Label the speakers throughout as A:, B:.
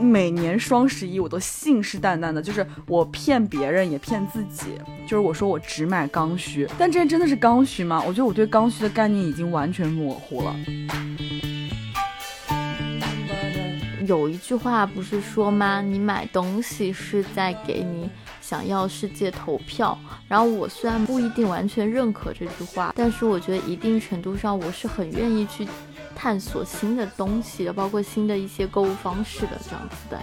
A: 每年双十一我都信誓旦旦的，就是我骗别人也骗自己，就是我说我只买刚需，但这真的是刚需吗？我觉得我对刚需的概念已经完全模糊了。
B: 有一句话不是说吗？你买东西是在给你想要世界投票。然后我虽然不一定完全认可这句话，但是我觉得一定程度上我是很愿意去探索新的东西的，包括新的一些购物方式的这样子的。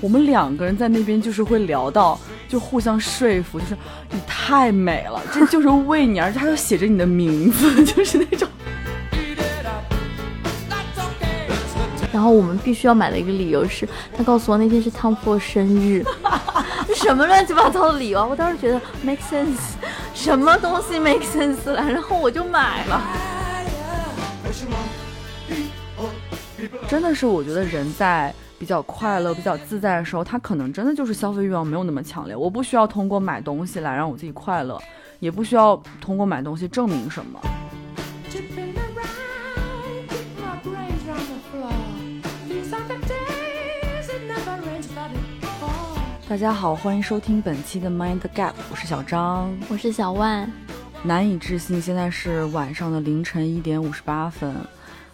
A: 我们两个人在那边就是会聊到，就互相说服，就是你太美了，这就是为你，而且还要写着你的名字，就是那种。
B: 后我们必须要买的一个理由是，他告诉我那天是汤富生日，什么乱七八糟的理由？我当时觉得 make sense，什么东西 make sense 了？然后我就买了。
A: 真的是，我觉得人在比较快乐、比较自在的时候，他可能真的就是消费欲望没有那么强烈。我不需要通过买东西来让我自己快乐，也不需要通过买东西证明什么。大家好，欢迎收听本期的 Mind Gap，我是小张，
B: 我是小万。
A: 难以置信，现在是晚上的凌晨一点五十八分。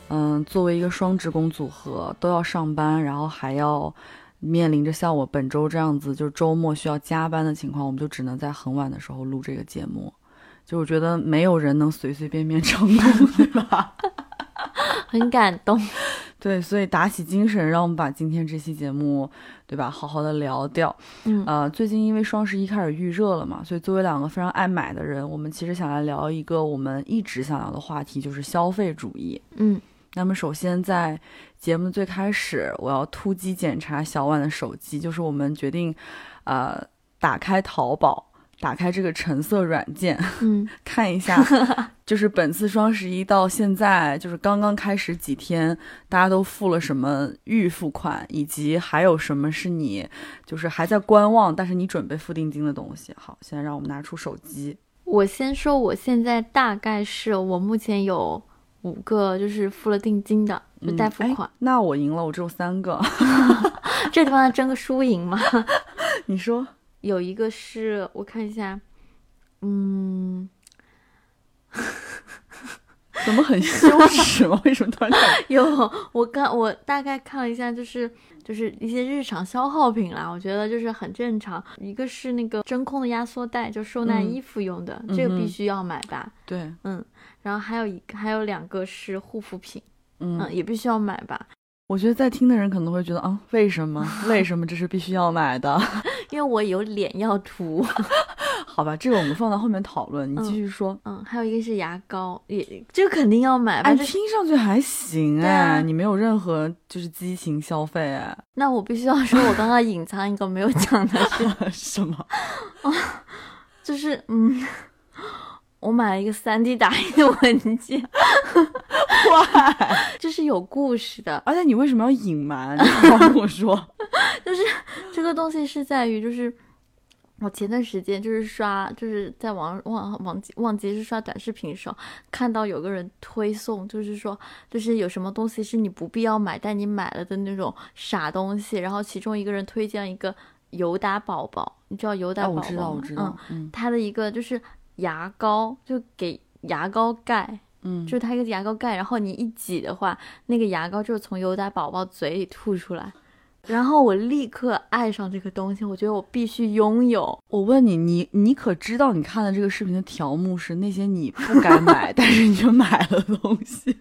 A: 嗯，作为一个双职工组合，都要上班，然后还要面临着像我本周这样子，就是周末需要加班的情况，我们就只能在很晚的时候录这个节目。就我觉得没有人能随随便便成功，对吧？
B: 很感动。
A: 对，所以打起精神，让我们把今天这期节目，对吧，好好的聊掉。
B: 嗯，
A: 呃，最近因为双十一开始预热了嘛，所以作为两个非常爱买的人，我们其实想来聊一个我们一直想聊的话题，就是消费主义。
B: 嗯，
A: 那么首先在节目最开始，我要突击检查小婉的手机，就是我们决定，呃，打开淘宝。打开这个橙色软件，
B: 嗯，
A: 看一下，就是本次双十一到现在，就是刚刚开始几天，大家都付了什么预付款，以及还有什么是你就是还在观望，但是你准备付定金的东西。好，现在让我们拿出手机。
B: 我先说，我现在大概是我目前有五个，就是付了定金的，就代付款。
A: 那我赢了，我只有三个。
B: 这地方要争个输赢吗？
A: 你说。
B: 有一个是我看一下，嗯，
A: 怎么很羞耻吗？为什么突然
B: 有？我刚我大概看了一下，就是就是一些日常消耗品啦，我觉得就是很正常。一个是那个真空的压缩袋，就收纳衣服用的，这个必须要买吧？
A: 对，
B: 嗯。然后还有一还有两个是护肤品，嗯，也必须要买吧？
A: 我觉得在听的人可能会觉得，啊，为什么？为 什么这是必须要买的？
B: 因为我有脸要涂。
A: 好吧，这个我们放到后面讨论。你继续说。
B: 嗯，还有一个是牙膏，也这个肯定要买。
A: 哎，听上去还行哎，你没有任何就是激情消费哎。
B: 那我必须要说，我刚刚隐藏一个没有讲的是
A: 什么？
B: 啊，就是嗯。我买了一个三 D 打印的文件，
A: 哇，
B: 这是有故事的。
A: 而且你为什么要隐瞒？你跟我说，
B: 就是这个东西是在于，就是我前段时间就是刷，就是在网忘忘记忘记是刷短视频的时候，看到有个人推送，就是说，就是有什么东西是你不必要买，但你买了的那种傻东西。然后其中一个人推荐一个尤达宝宝，你知道尤达宝宝吗？
A: 我知道，我知道。
B: 嗯，他的一个就是。牙膏就给牙膏盖，
A: 嗯，
B: 就是它一个牙膏盖，然后你一挤的话，那个牙膏就是从尤达宝宝嘴里吐出来，然后我立刻爱上这个东西，我觉得我必须拥有。
A: 我问你，你你可知道你看的这个视频的条目是那些你不该买，但是你却买了东西？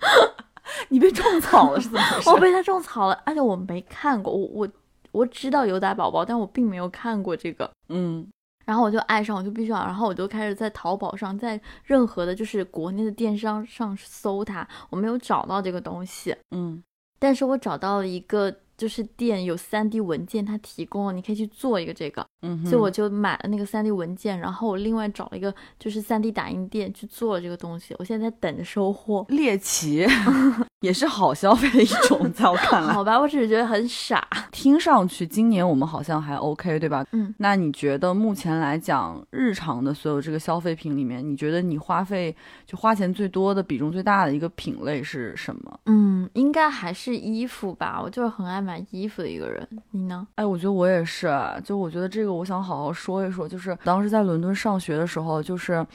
A: 你被种草了是怎么回事？
B: 我被他种草了，而且我没看过，我我我知道优达宝宝，但我并没有看过这个，
A: 嗯。
B: 然后我就爱上，我就必须要，然后我就开始在淘宝上，在任何的，就是国内的电商上搜它，我没有找到这个东西，
A: 嗯，
B: 但是我找到了一个就是店有 3D 文件，它提供了，你可以去做一个这个，
A: 嗯哼，
B: 所以我就买了那个 3D 文件，然后我另外找了一个就是 3D 打印店去做了这个东西，我现在在等着收货。
A: 猎奇 也是好消费的一种，在我看来。
B: 好吧，我只是觉得很傻。
A: 听上去今年我们好像还 OK，对吧？
B: 嗯，
A: 那你觉得目前来讲，日常的所有这个消费品里面，你觉得你花费就花钱最多的比重最大的一个品类是什么？
B: 嗯，应该还是衣服吧，我就是很爱买衣服的一个人。你呢？
A: 哎，我觉得我也是，就我觉得这个我想好好说一说，就是当时在伦敦上学的时候，就是，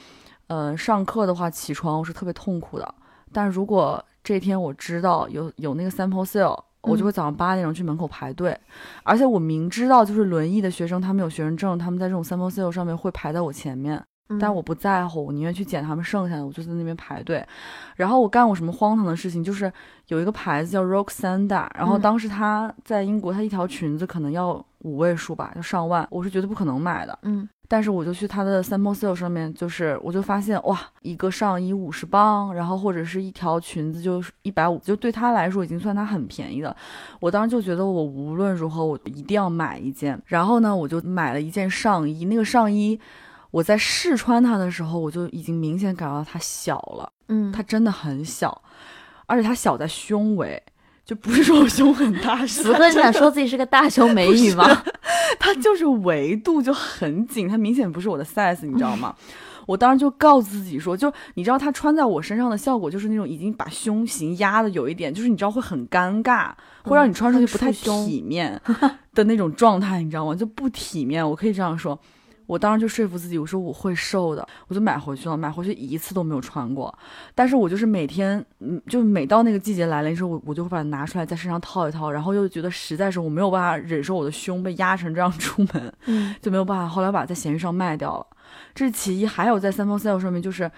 A: 呃，上课的话起床我是特别痛苦的，但如果这天我知道有有那个 sample sale。我就会早上八点钟去门口排队，而且我明知道就是轮椅的学生，他们有学生证，他们在这种 sample sale 上面会排在我前面，
B: 嗯
A: 但我不在乎，我宁愿去捡他们剩下的，我就在那边排队。然后我干过什么荒唐的事情，就是有一个牌子叫 Roxanda，然后
B: 嗯
A: 当时它在英国，它一条裙子可能要五位数吧，要上万，我是绝对不可能买的。
B: 嗯
A: 但是我就去它的 sample sale 上面，就是我就发现哇，一个上衣五十磅，然后或者是一条裙子就是一百五，就对他来说已经算它很便宜的。我当时就觉得我无论如何我一定要买一件，然后呢，我就买了一件上衣，那个上衣我在试穿它的时候，我就已经明显感到它小了，
B: 嗯，
A: 它真的很小，而且它小在胸围。就不是说我胸很大，是
B: 此刻你想说自己是个大胸美女吗？
A: 它就是维度就很紧，它明显不是我的 size，你知道吗？我当时就告诉自己说，就你知道它穿在我身上的效果，就是那种已经把胸型压的有一点，就是你知道会很尴尬，会让你穿上去不太体面 的那种状态，你知道吗？就不体面，我可以这样说。我当时就说服自己，我说我会瘦的，我就买回去了，买回去一次都没有穿过。但是我就是每天，嗯，就每到那个季节来临的时候，我我就会把它拿出来在身上套一套，然后又觉得实在是我没有办法忍受我的胸被压成这样出门，
B: 嗯
A: 就没有办法，后来把它在闲鱼上卖掉了。这是其一，还有在 Sample Sale 上面，就是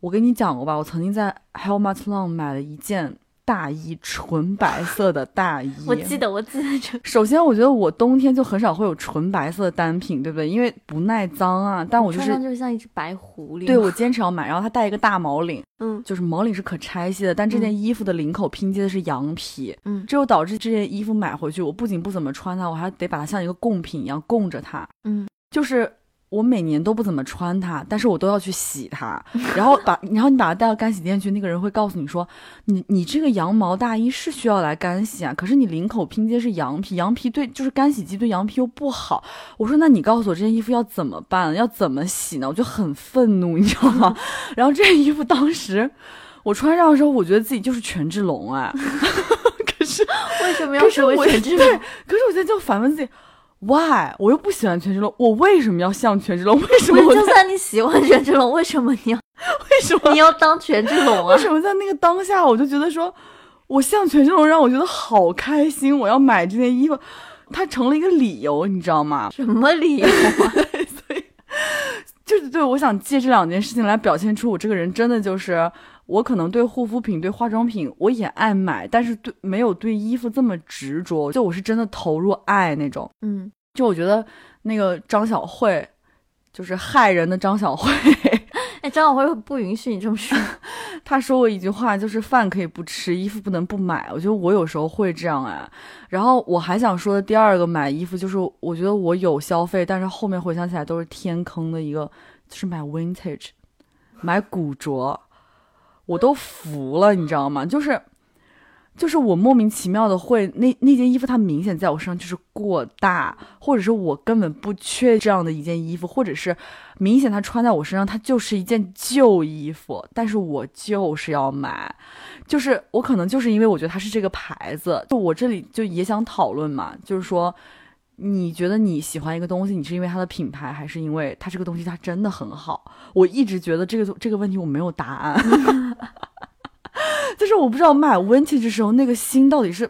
A: 我跟你讲过吧，我曾经在 How Much Long 买了一件大衣，纯白色的大衣。
B: 我记得，我记得这。
A: 首先，我觉得我冬天就很少会有纯白色的单品，对不对？因为不耐脏啊。但我就是
B: 穿上就像一只白狐狸。
A: 对我坚持要买，然后它带一个大毛领，
B: 嗯
A: 就是毛领是可拆卸的，但这件衣服的领口拼接的是羊皮，
B: 嗯
A: 这就导致这件衣服买回去，我不仅不怎么穿它，我还得把它像一个贡品一样供着它。
B: 嗯，
A: 就是我每年都不怎么穿它，但是我都要去洗它，然后把 然后你把它带到干洗店去，那个人会告诉你说，你你这个羊毛大衣是需要来干洗啊，可是你领口拼接是羊皮，羊皮对就是干洗机对羊皮又不好。我说那你告诉我这件衣服要怎么办，要怎么洗呢？我就很愤怒，你知道吗？然后这件衣服当时我穿上的时候，我觉得自己就是权志龙哎，可是
B: 为什么要成为
A: 我
B: 全智
A: 对，可是我现在就反问自己，why？我又不喜欢权志龙，我为什么要像权志龙？为什么我
B: 就算你喜欢权志龙，为什么你要
A: 为什么
B: 你要当权志龙啊
A: 为？什么在那个当下，我就觉得说，我像权志龙让我觉得好开心，我要买这件衣服，它成了一个理由，你知道吗？
B: 什么理由啊？
A: 就是对，我想借这两件事情来表现出我这个人真的就是，我可能对护肤品、对化妆品我也爱买，但是对没有对衣服这么执着，就我是真的投入爱那种。
B: 嗯，
A: 就我觉得那个张小慧，就是害人的张小慧，
B: 哎，张小辉不允许你这么说。
A: 她说过一句话，就是饭可以不吃，衣服不能不买。我觉得我有时候会这样哎。然后我还想说的第二个买衣服，就是我觉得我有消费，但是后面回想起来都是天坑的一个，就是买 vintage，买古着，我都服了，你知道吗？就是。就是我莫名其妙的会那那件衣服，它明显在我身上就是过大，或者是我根本不缺这样的一件衣服，或者是明显它穿在我身上，它就是一件旧衣服，但是我就是要买，就是我可能就是因为我觉得它是这个牌子，就我这里就也想讨论嘛，就是说，你觉得你喜欢一个东西，你是因为它的品牌，还是因为它这个东西它真的很好？我一直觉得这个这个问题我没有答案，就是我不知道买 vintage 的时候那个心到底是，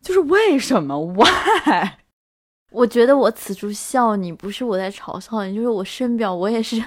A: 就是为什么 why？
B: 我觉得我此处笑你，不是我在嘲笑你，就是我深表我也是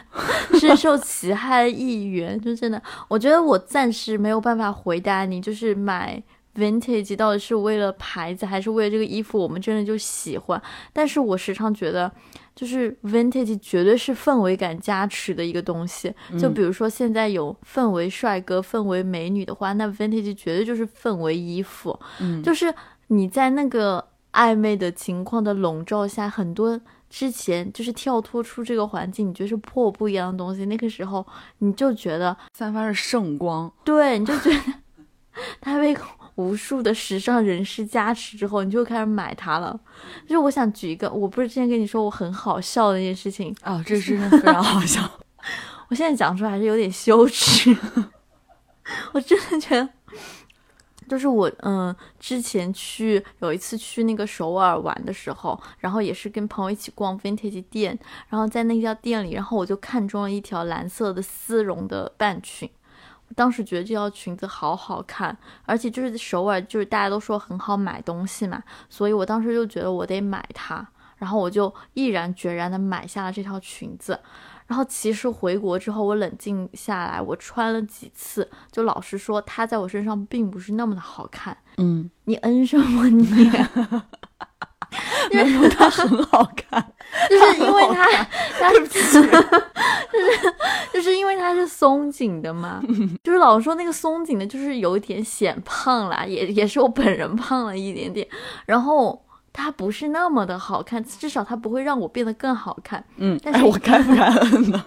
B: 深受其害的一员。就真的，我觉得我暂时没有办法回答你，就是买 vintage 到底是为了牌子，还是为了这个衣服我们真的就喜欢。但是我时常觉得，就是 vintage 绝对是氛围感加持的一个东西。就比如说现在有氛围帅哥、氛围美女的话，那 vintage 绝对就是氛围衣服。
A: 嗯，
B: 就是你在那个暧昧的情况的笼罩下，很多之前就是跳脱出这个环境，你觉得是破不一样的东西，那个时候你就觉得
A: 散发着圣光，
B: 对，你就觉得 它被 无数的时尚人士加持之后，你就开始买它了。就是我想举一个，我不是之前跟你说我很好笑的一件事情
A: 啊，这真的 非常好笑。
B: 我现在讲出来还是有点羞耻，我真的觉得，就是我嗯，之前去有一次去那个首尔玩的时候，然后也是跟朋友一起逛 vintage 店，然后在那家店里，然后我就看中了一条蓝色的丝绒的半裙，我当时觉得这条裙子好好看，而且就是首尔就是大家都说很好买东西嘛，所以我当时就觉得我得买它，然后我就毅然决然的买下了这条裙子。然后其实回国之后，我冷静下来，我穿了几次，就老实说，它在我身上并不是那么的好看。
A: 嗯，
B: 你嗯什么你？
A: 因为它很好看，
B: 就是因为它，它
A: 对不起，
B: 就是 就是因为它是松紧的嘛，就是老说那个松紧的，就是有一点显胖啦，也也是我本人胖了一点点，然后。它不是那么的好看，至少它不会让我变得更好看。
A: 嗯，
B: 但是
A: 我该不该摁呢？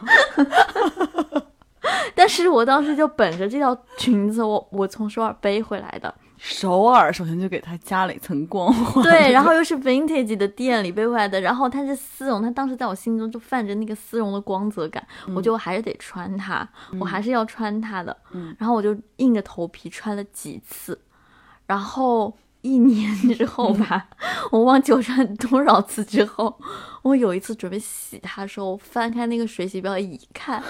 B: 但是我当时就本着这条裙子，我我从首尔背回来的。
A: 首尔首先就给它加了一层光环，
B: 对，然后又是 vintage 的店里背回来的，然后它是丝绒，它当时在我心中就泛着那个丝绒的光泽感，我就还是得穿它，我还是要穿它的。
A: 嗯，
B: 然后我就硬着头皮穿了几次，然后。一年之后吧，我忘记我穿多少次之后，我有一次准备洗它的时候，翻开那个水洗标一看，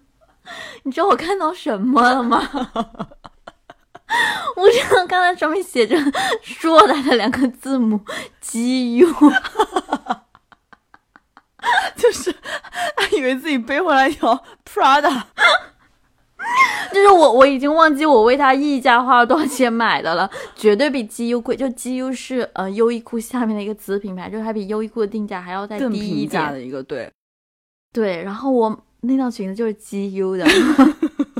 B: 你知道我看到什么了吗？我知道刚才上面写着“硕大”的两个字母，G U，
A: 就是还以为自己背回来一条 Prada。
B: 就是我，我已经忘记我为它溢价花了多少钱买的了，绝对比 GU 贵。就 GU 是呃优衣库下面的一个子品牌，就是它比优衣库的定价还要再低一
A: 点的一个，对
B: 对。然后我那条裙子就是 GU 的，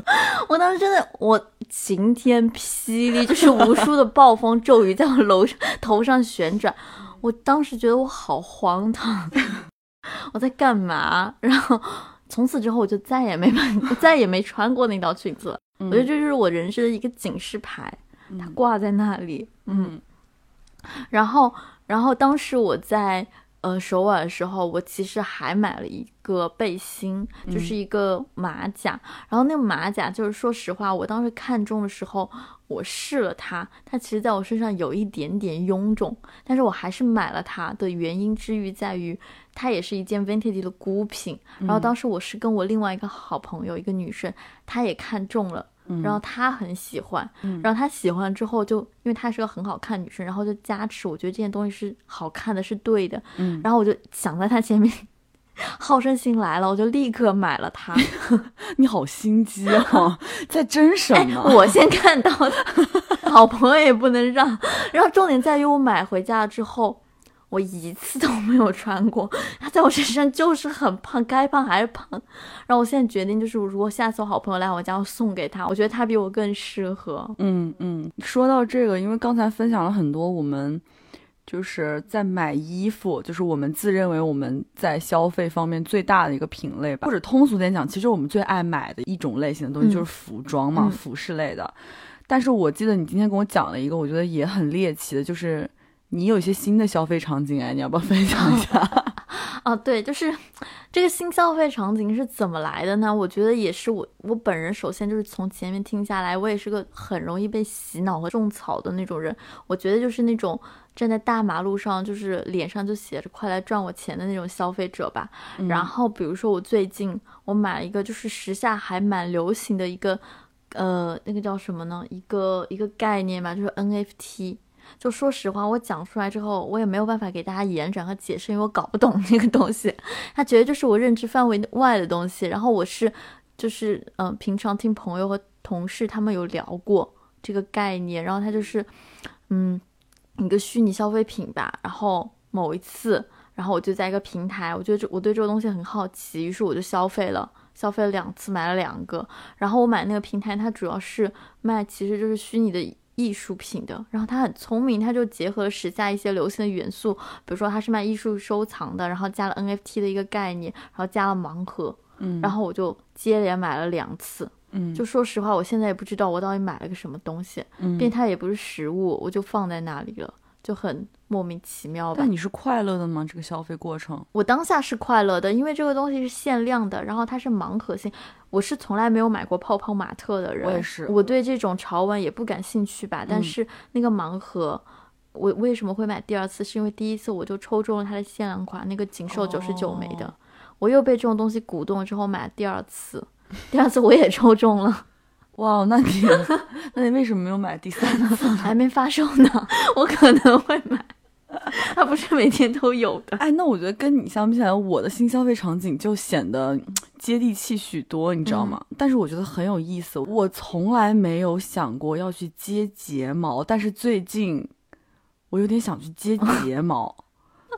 B: 我当时真的我晴天霹雳，就是无数的暴风骤雨在我楼上头上旋转，我当时觉得我好荒唐，我在干嘛？然后。从此之后，我就再也没买，再也没穿过那条裙子了。我觉得这就是我人生的一个警示牌，它挂在那里。嗯，然后，然后当时我在。呃，首尔的时候，我其实还买了一个背心，就是一个马甲。然后那个马甲，就是说实话，我当时看中的时候，我试了它，它其实在我身上有一点点臃肿，但是我还是买了它的原因之于在于，它也是一件 vintage 的孤品。然后当时我是跟我另外一个好朋友，一个女生，她也看中了。然后他很喜欢，然后他喜欢之后就，因为她是个很好看女生，然后就加持，我觉得这件东西是好看的，是对的。
A: 嗯，
B: 然后我就想在他前面，好胜心来了，我就立刻买了它。
A: 你好心机啊，在争什么？
B: 我先看到的，好朋友也不能让。然后重点在于我买回家之后。我一次都没有穿过，它在我身上就是很胖，该胖还是胖。然后我现在决定，就是如果下次我好朋友来我家，我送给他，我觉得他比我更适合。
A: 嗯嗯，说到这个，因为刚才分享了很多我们就是在买衣服，就是我们自认为我们在消费方面最大的一个品类吧，或者通俗点讲，其实我们最爱买的一种类型的东西就是服装嘛，服饰类的。但是我记得你今天跟我讲了一个，我觉得也很猎奇的，就是。你有一些新的消费场景哎，你要不要分享一下？
B: 啊，对，就是这个新消费场景是怎么来的呢？我觉得也是我我本人首先就是从前面听下来，我也是个很容易被洗脑和种草的那种人。我觉得就是那种站在大马路上，就是脸上就写着“快来赚我钱”的那种消费者吧。然后比如说我最近我买了一个，就是时下还蛮流行的一个，呃，那个叫什么呢？一个一个概念吧，就是 NFT。就说实话，我讲出来之后，我也没有办法给大家延展和解释，因为我搞不懂那个东西，他觉得就是我认知范围外的东西。然后我是，就是嗯，平常听朋友和同事他们有聊过这个概念，然后他就是，嗯，一个虚拟消费品吧。然后某一次，然后我就在一个平台，我觉得这我对这个东西很好奇，于是我就消费了，消费了两次，买了两个。然后我买那个平台，它主要是卖，其实就是虚拟的。艺术品的，然后他很聪明，他就结合了时下一些流行的元素，比如说他是卖艺术收藏的，然后加了 NFT 的一个概念，然后加了盲盒，
A: 嗯，
B: 然后我就接连买了两次。
A: 嗯，
B: 就说实话，我现在也不知道我到底买了个什么东西，
A: 嗯
B: 并它也不是实物，我就放在那里了，就很莫名其妙吧
A: 但。你是快乐的吗？这个消费过程？
B: 我当下是快乐的，因为这个东西是限量的，然后它是盲盒性。我是从来没有买过泡泡玛特的人，
A: 我也是
B: 我对这种潮玩也不感兴趣吧。但
A: 嗯
B: 是那个盲盒，我为什么会买第二次？是因为第一次我就抽中了它的限量款，那个仅售九十九枚的，
A: 哦
B: 我又被这种东西鼓动了之后买了第二次，第二次我也抽中了。
A: 哇，那你 那你为什么没有买第三次？
B: 还没发售呢，我可能会买。它不是每天都有的。
A: 哎，那我觉得跟你相比起来，我的新消费场景就显得嗯接地气许多，你知道吗？但是我觉得很有意思，我从来没有想过要去接睫毛，但是最近我有点想去接 睫毛。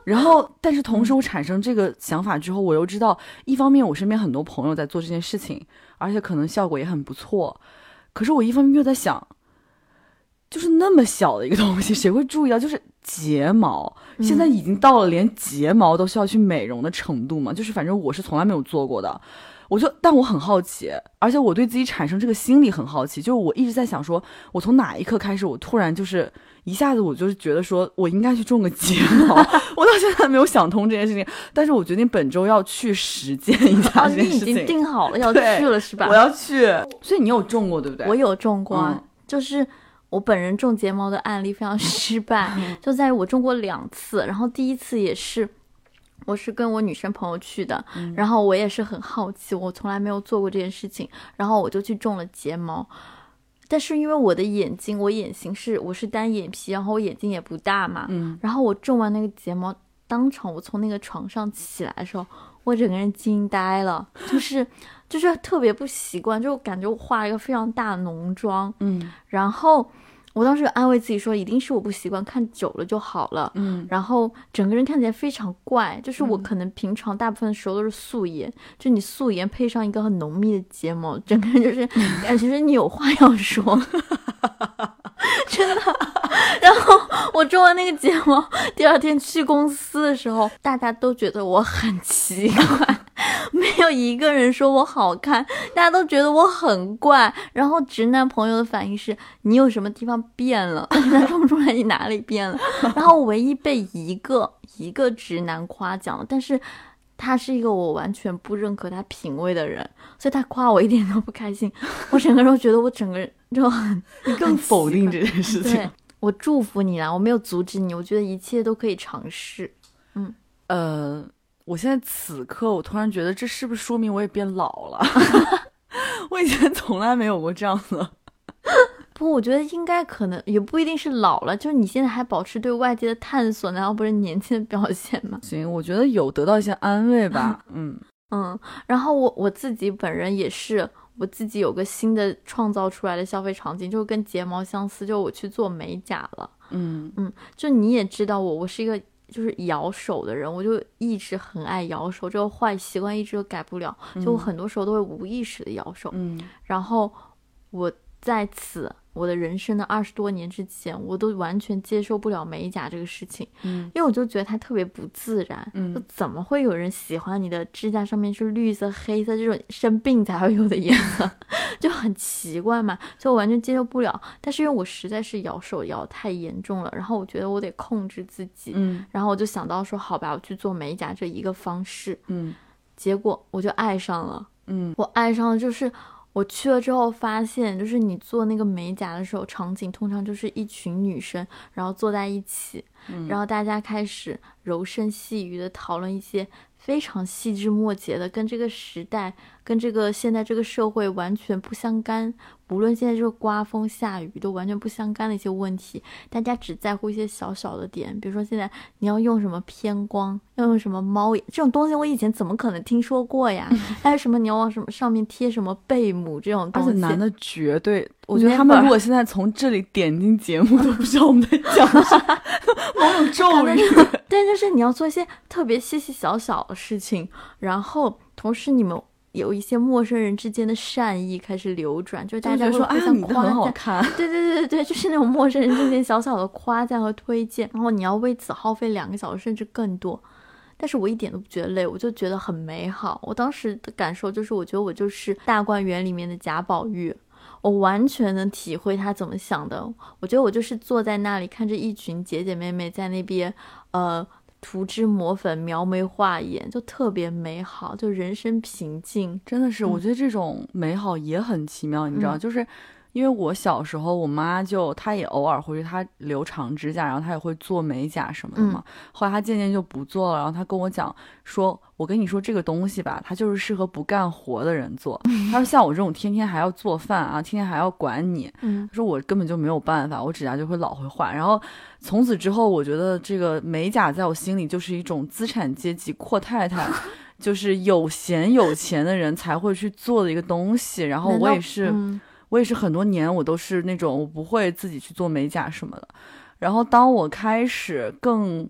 A: 然后，但是同时我产生这个想法之后，我又知道，一方面我身边很多朋友在做这件事情，而且可能效果也很不错。可是我一方面又在想，就是那么小的一个东西，谁会注意到？就是睫毛，现在已经到了连睫毛都需要去美容的程度嘛？就是反正我是从来没有做过的，我就但我很好奇，而且我对自己产生这个心理很好奇，就是我一直在想说，我从哪一刻开始，我突然就是一下子我就是觉得说我应该去种个睫毛，我到现在没有想通这件事情，但是我决定本周要去实践一下
B: 哦，
A: 这
B: 你已经。定好了 要去了是吧？
A: 我要去，所以你有种过对不对？
B: 我有种过就是我本人种睫毛的案例非常 失败，就在于我种过两次，然后第一次也是。我是跟我女生朋友去的，
A: 嗯
B: 然后我也是很好奇，我从来没有做过这件事情，然后我就去种了睫毛。但是因为我的眼睛，我眼型是我是单眼皮，然后我眼睛也不大嘛，
A: 嗯，
B: 然后我种完那个睫毛，当场我从那个床上起来的时候，我整个人惊呆了，就是就是特别不习惯，就感觉我化了一个非常大的浓妆，
A: 嗯。
B: 然后我当时安慰自己说，一定是我不习惯，看久了就好了。
A: 嗯
B: 然后整个人看起来非常怪，就是我可能平常大部分时候都是素颜，就你素颜配上一个很浓密的睫毛，整个人就是感觉是你有话要说，真的。然后我种完那个睫毛，第二天去公司的时候，大家都觉得我很奇怪。没有一个人说我好看，大家都觉得我很怪。然后直男朋友的反应是：你有什么地方变了？他说不出来你哪里变了。然后唯一被一个一个直男夸奖了，但是他是一个我完全不认可他品味的人，所以他夸我一点都不开心。我整个人觉得我整个人就很
A: 你更否定这件事情
B: 对。我祝福你啦，我没有阻止你，我觉得一切都可以尝试。
A: 嗯呃，我现在此刻，我突然觉得这是不是说明我也变老了？我以前从来没有过这样的。
B: 不，我觉得应该可能也不一定是老了，就是你现在还保持对外界的探索，难道不是年轻的表现吗？
A: 行，我觉得有得到一些安慰吧。嗯
B: 嗯，然后我我自己本人也是，我自己有个新的创造出来的消费场景，就是跟睫毛相似，就我去做美甲了。
A: 嗯嗯
B: 就你也知道我，我是一个就是咬手的人，我就一直很爱咬手，这个坏习惯一直都改不了，就我很多时候都会无意识的咬手。
A: 嗯
B: 然后我在此我的人生的二十多年之前，我都完全接受不了美甲这个事情，
A: 嗯
B: 因为我就觉得它特别不自然。
A: 嗯
B: 就怎么会有人喜欢你的指甲上面是绿色、黑色这种生病才会有的颜色，就很奇怪嘛，所以我完全接受不了。但是因为我实在是咬手咬太严重了，然后我觉得我得控制自己，
A: 嗯
B: 然后我就想到说，好吧，我去做美甲这一个方式，
A: 嗯
B: 结果我就爱上了。
A: 嗯
B: 我爱上了，就是我去了之后发现，就是你做那个美甲的时候，场景通常就是一群女生，然后坐在一起，
A: 嗯
B: 然后大家开始柔声细语的讨论一些非常细枝末节的，跟这个时代、跟这个现在这个社会完全不相干，无论现在这个刮风下雨都完全不相干的一些问题，大家只在乎一些小小的点，比如说现在你要用什么偏光，要用什么猫眼这种东西，我以前怎么可能听说过呀？还有什么你要往什么上面贴什么贝母这种东西，
A: 且男的绝对，我觉得他们如果现在从这里点进节目，都不知道我们在讲什么，某种咒语。
B: 对，就是你要做一些特别细细小小的事情，然后同时你们有一些陌生人之间的善意开始流转，就是大家
A: 说啊你的很好。看，
B: 对对对对对，就是那种陌生人之间小小的夸赞和推荐，然后你要为此耗费两个小时甚至更多。但是我一点都不觉得累，我就觉得很美好。我当时的感受就是，我觉得我就是大观园里面的贾宝玉，我完全能体会他怎么想的。我觉得我就是坐在那里看着一群姐姐妹妹在那边，呃，涂脂抹粉、描眉画眼，就特别美好，就人生平静。
A: 真的是，我
B: 嗯
A: 觉得这种美好也很奇妙，你知道，
B: 嗯
A: 就是因为我小时候，我妈就她也偶尔会，她留长指甲，然后她也会做美甲什么的嘛。后来她渐渐就不做了，然后她跟我讲说：“我跟你说这个东西吧，它就是适合不干活的人做。”她说：“像我这种天天还要做饭啊，天天还要管你，
B: 嗯
A: 她说我根本就没有办法，我指甲就会老会坏。然后从此之后，我觉得这个美甲在我心里就是一种资产阶级阔太太，就是有闲有钱的人才会去做的一个东西。然后我也是，
B: 嗯
A: 我也是很多年我都是那种我不会自己去做美甲什么的。然后当我开始更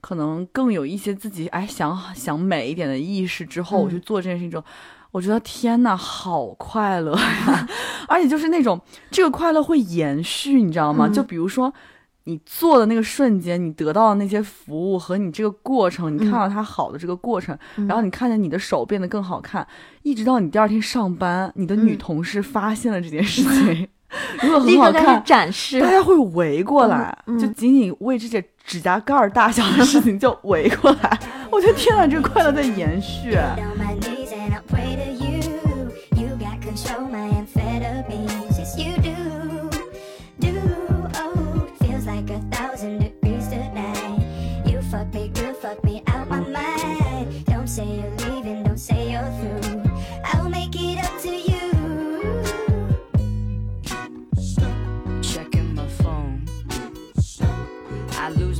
A: 可能更有一些自己哎想想美一点的意识之后，我去
B: 嗯
A: 做这件事情之后。我觉得天呐，好快乐呀！而且就是那种这个快乐会延续，你知道吗？
B: 嗯
A: 就比如说你做的那个瞬间，你得到的那些服务和你这个过程，你看到它好的这个过程，
B: 嗯
A: 然后你看见你的手变得更好看，一直到你第二天上班，你的女
B: 嗯
A: 同事发现了这件事情，如果
B: 立刻开始
A: 很好看，
B: 展示
A: 大。家会围过来，
B: 嗯嗯
A: 就仅仅为这些指甲盖儿大小的事情就围过来。我觉得天呐，这个快乐在延续。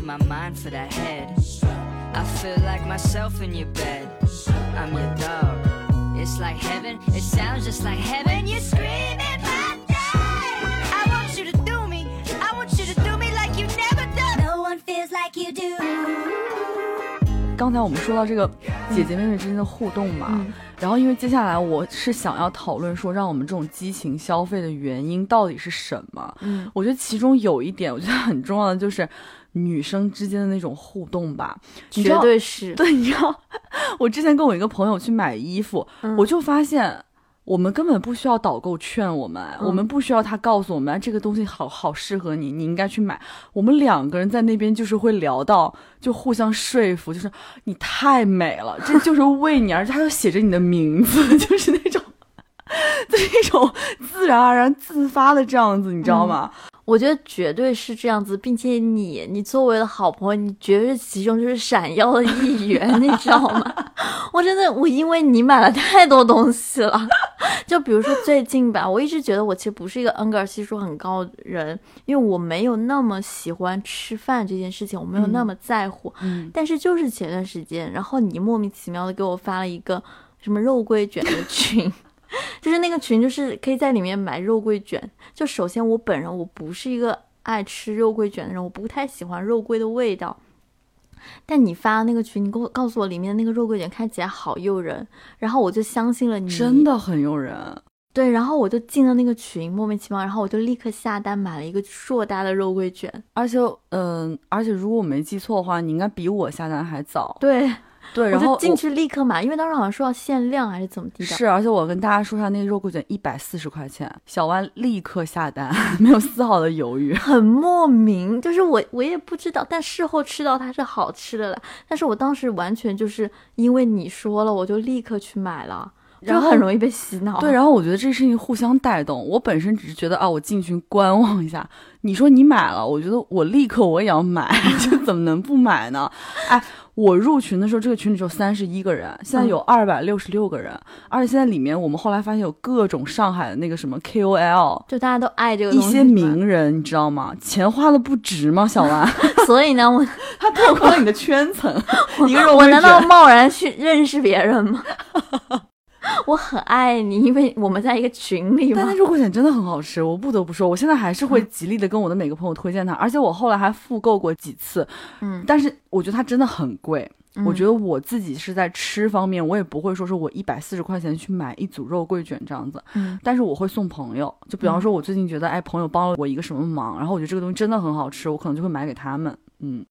C: My mind
D: for that head. I feel like myself in your bed. I'm your dog. It's like heaven. It sounds just like heaven. You're screaming my name. I want you to do me. I want you to do me like you never done.
C: No one feels like you do.
A: 刚才我们说到这个姐姐妹妹之间的互动嘛，
B: 嗯
A: 然后因为接下来我是想要讨论说，让我们这种激情消费的原因到底是什么？
B: 嗯
A: 我觉得其中有一点，我觉得很重要的就是女生之间的那种互动吧。
B: 绝对是。
A: 对，你知道，我之前跟我一个朋友去买衣服，
B: 嗯
A: 我就发现。我们根本不需要导购劝我们，
B: 嗯
A: 我们不需要他告诉我们、哎这个东西好好适合你，你应该去买。我们两个人在那边就是会聊到，就互相说服，就是你太美了，这 就是为你而，他就写着你的名字，就是那种，就是那种自然而然自发的这样子，你知道吗？
B: 我觉得绝对是这样子，并且你，你作为了好朋友，你绝对是其中就是闪耀的一员，你知道吗？我真的，我因为你买了太多东西了。就比如说最近吧，我一直觉得我其实不是一个恩格尔系数很高的人，因为我没有那么喜欢吃饭这件事情，我没有那么在乎。
A: 嗯，
B: 但是就是前段时间，然后你莫名其妙的给我发了一个什么肉桂卷的 群，就是那个群就是可以在里面买肉桂卷。就首先我本人我不是一个爱吃肉桂卷的人，我不太喜欢肉桂的味道。但你发的那个群，你给我告诉我里面的那个肉桂卷看起来好诱人，然后我就相信了你，
A: 真的很诱人。
B: 对，然后我就进了那个群，莫名其妙，然后我就立刻下单买了一个硕大的肉桂卷。
A: 而且，嗯、而且如果我没记错的话，你应该比我下单还早。
B: 对，
A: 对，然后
B: 进去立刻买，因为当时好像说要限量还是怎么地的。
A: 是，而且我跟大家说一下，那个肉桂卷一百四十块钱，小万立刻下单，没有丝毫的犹豫。
B: 很莫名，就是我我也不知道，但事后吃到它是好吃的了。但是我当时完全就是因为你说了，我就立刻去买了，
A: 然后
B: 就很容易被洗脑。
A: 对，然后我觉得这事情互相带动。我本身只是觉得啊，我进去观望一下。你说你买了，我觉得我立刻我也要买，就怎么能不买呢？哎，我入群的时候，这个群里只有三十一个人，现在有二百六十六个人，而且现在里面我们后来发现有各种上海的那个什么 KOL。
B: 就大家都爱这个
A: 一些名人，你知道吗？钱花的不值吗？小万，
B: 所以呢，我
A: 他拓宽了你的圈层。一个肉
B: 我难道，贸然去认识别人吗？我很爱你，因为我们在一个群里嘛
A: 但那。肉桂卷真的很好吃，我不得不说，我现在还是会极力的跟我的每个朋友推荐它，而且我后来还复购过几次，
B: 嗯，
A: 但是我觉得它真的很贵。我觉
B: 得
A: 得我自己是在吃方面，我也不会说是我一百四十块钱去买一组肉桂卷这样子，
B: 嗯
A: 但是我会送朋友，就比方说我最近觉得，哎，朋友帮了我一个什么忙，然后我觉得这个东西真的很好吃，我可能就会买给他们。嗯，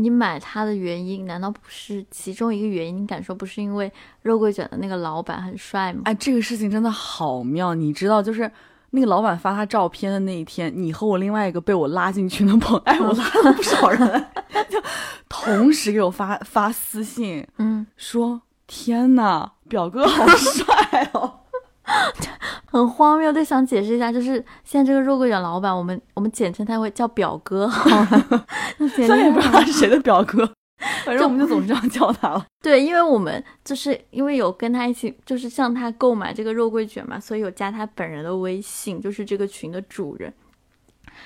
B: 你买它的原因，难道不是其中一个原因？你敢说不是因为肉桂卷的那个老板很帅吗？
A: 哎，这个事情真的好妙，你知道，就是那个老板发他照片的那一天，你和我另外一个被我拉进群的朋友，哎，我拉了不少人，就同时给我发发私信
B: 嗯，
A: 说：“天呐，表哥好帅哦！”
B: 很荒谬。就，想解释一下，就是现在这个肉桂卷老板，我们我们简称他会叫表哥，好吗？就简
A: 虽然也
B: 称
A: 不知道他是谁的表哥，反正我们就总是这样叫他了。
B: 对，因为我们就是因为有跟他一起，就是向他购买这个肉桂卷嘛，所以有加他本人的微信，就是这个群的主人。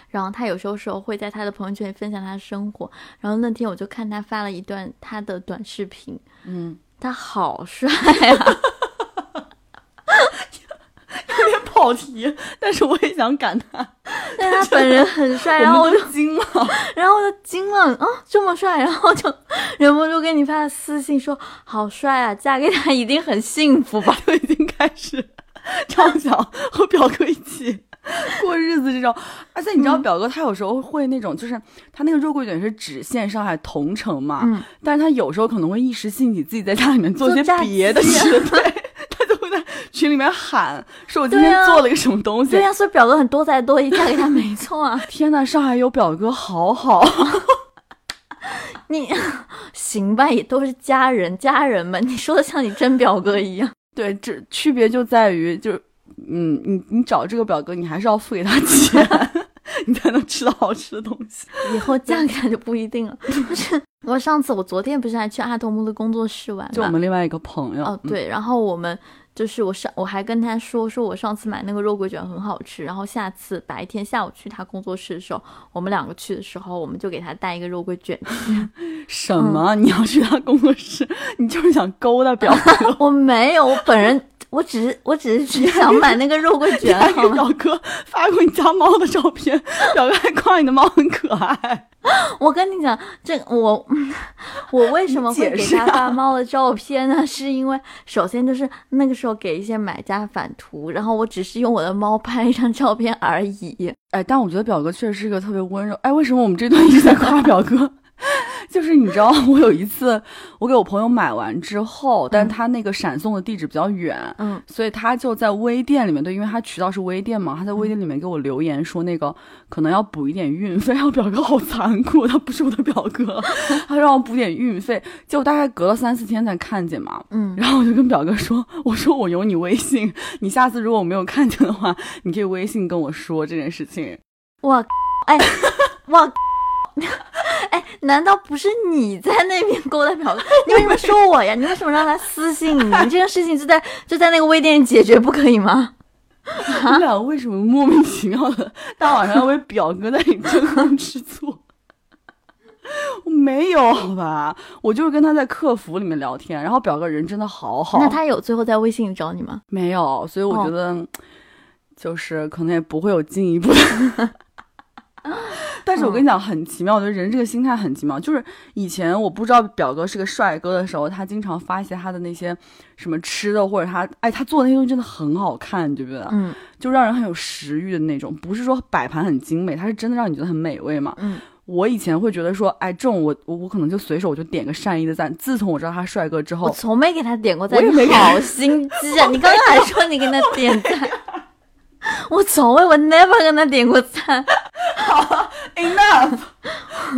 B: 然后他有时候时候会在他的朋友圈里分享他的生活。然后那天我就看他发了一段他的短视频，
A: 嗯，
B: 他好帅啊！
A: 有点跑题，但是我也想感叹，
B: 但他本人很帅，然后
A: 我
B: 我就
A: 惊了。
B: 然后我就惊了啊，这么帅，然后就忍不住给你发了私信说好帅啊，嫁给他一定很幸福吧？
A: 就已经开始畅想和表哥一起过日子这种。而且你知道，表哥他有时候会那种，就是他那个肉桂卷是只限上海同城嘛，
B: 嗯，
A: 但是他有时候可能会一时兴起自己在家里面做一些别的
B: 鸡
A: 事，对，群里面喊说：“我今天做了一个什么东西。
B: 对呀、所以表哥很多才多艺，嫁给他没错啊。
A: 天呐，上海有表哥，好好。
B: 你行吧，也都是家人，家人们，你说的像你真表哥一样。
A: 对，这区别就在于，就是，嗯，你你找这个表哥，你还是要付给他钱，你才能吃到好吃的东西。
B: 以后嫁给他就不一定了。不是我上次，我昨天不是还去阿童木的工作室玩
A: 就我？们另外一个朋友，
B: 哦，对，然后我们就是我上我还跟他说，说我上次买那个肉桂卷很好吃，然后下次白天下午去他工作室的时候，我们两个去的时候，我们就给他带一个肉桂卷。
A: 嗯，什么？你要去他工作室，你就是想勾搭表哥，
B: 我没有，我本人我只是我只是只想买那个肉桂卷？
A: 表哥发过你家猫的照片，表哥还夸你的猫很可爱。
B: 我跟你讲，这我我为什么会给他发猫的照片呢？是因为首先就是那个时候给一些买家返图，然后我只是用我的猫拍一张照片而已。
A: 哎，但我觉得表哥确实是一个特别温柔。哎，为什么我们这段一直在夸表哥？就是你知道，我有一次我给我朋友买完之后，但是他那个闪送的地址比较远，
B: 嗯
A: 所以他就在微店里面，对，因为他渠道是微店嘛，他在微店里面给我留言说那个可能要补一点运费。我表哥好残酷，他不是我的表哥，他让我补点运费，结果大概隔了三四天才看见嘛。
B: 嗯，
A: 然后我就跟表哥说：“我说我有你微信，你下次如果我没有看见的话，你可以微信跟我说这件事情。
B: 我，哎，哇。哎，难道不是你在那边勾搭表哥？你为什么说我呀？你为什么让他私信你？这件事情就在就在那个微店解决，不可以吗？
A: 你们俩为什么莫名其妙的大晚上要为表哥在你争风吃醋？我没有，好吧，我就是跟他在客服里面聊天，然后表哥人真的好好。
B: 那他有最后在微信里找你吗？
A: 没有，所以我
B: 哦
A: 觉得就是可能也不会有进一步的。但是我跟你讲，很奇妙，我觉得人这个心态很奇妙。就是以前我不知道表哥是个帅哥的时候，他经常发一些他的那些什么吃的，或者他哎，他做的那些东西真的很好看，你觉不觉得？
B: 嗯
A: 就让人很有食欲的那种，不是说摆盘很精美，它是真的让你觉得很美味嘛。
B: 嗯，
A: 我以前会觉得说，哎，这种我我我可能就随手我就点个善意的赞。自从我知道他帅哥之后，
B: 我从没给他点过赞，
A: 我也没
B: 好心机啊！你刚刚还说你给他点赞，我从未我 never 跟他点过赞。
A: enough。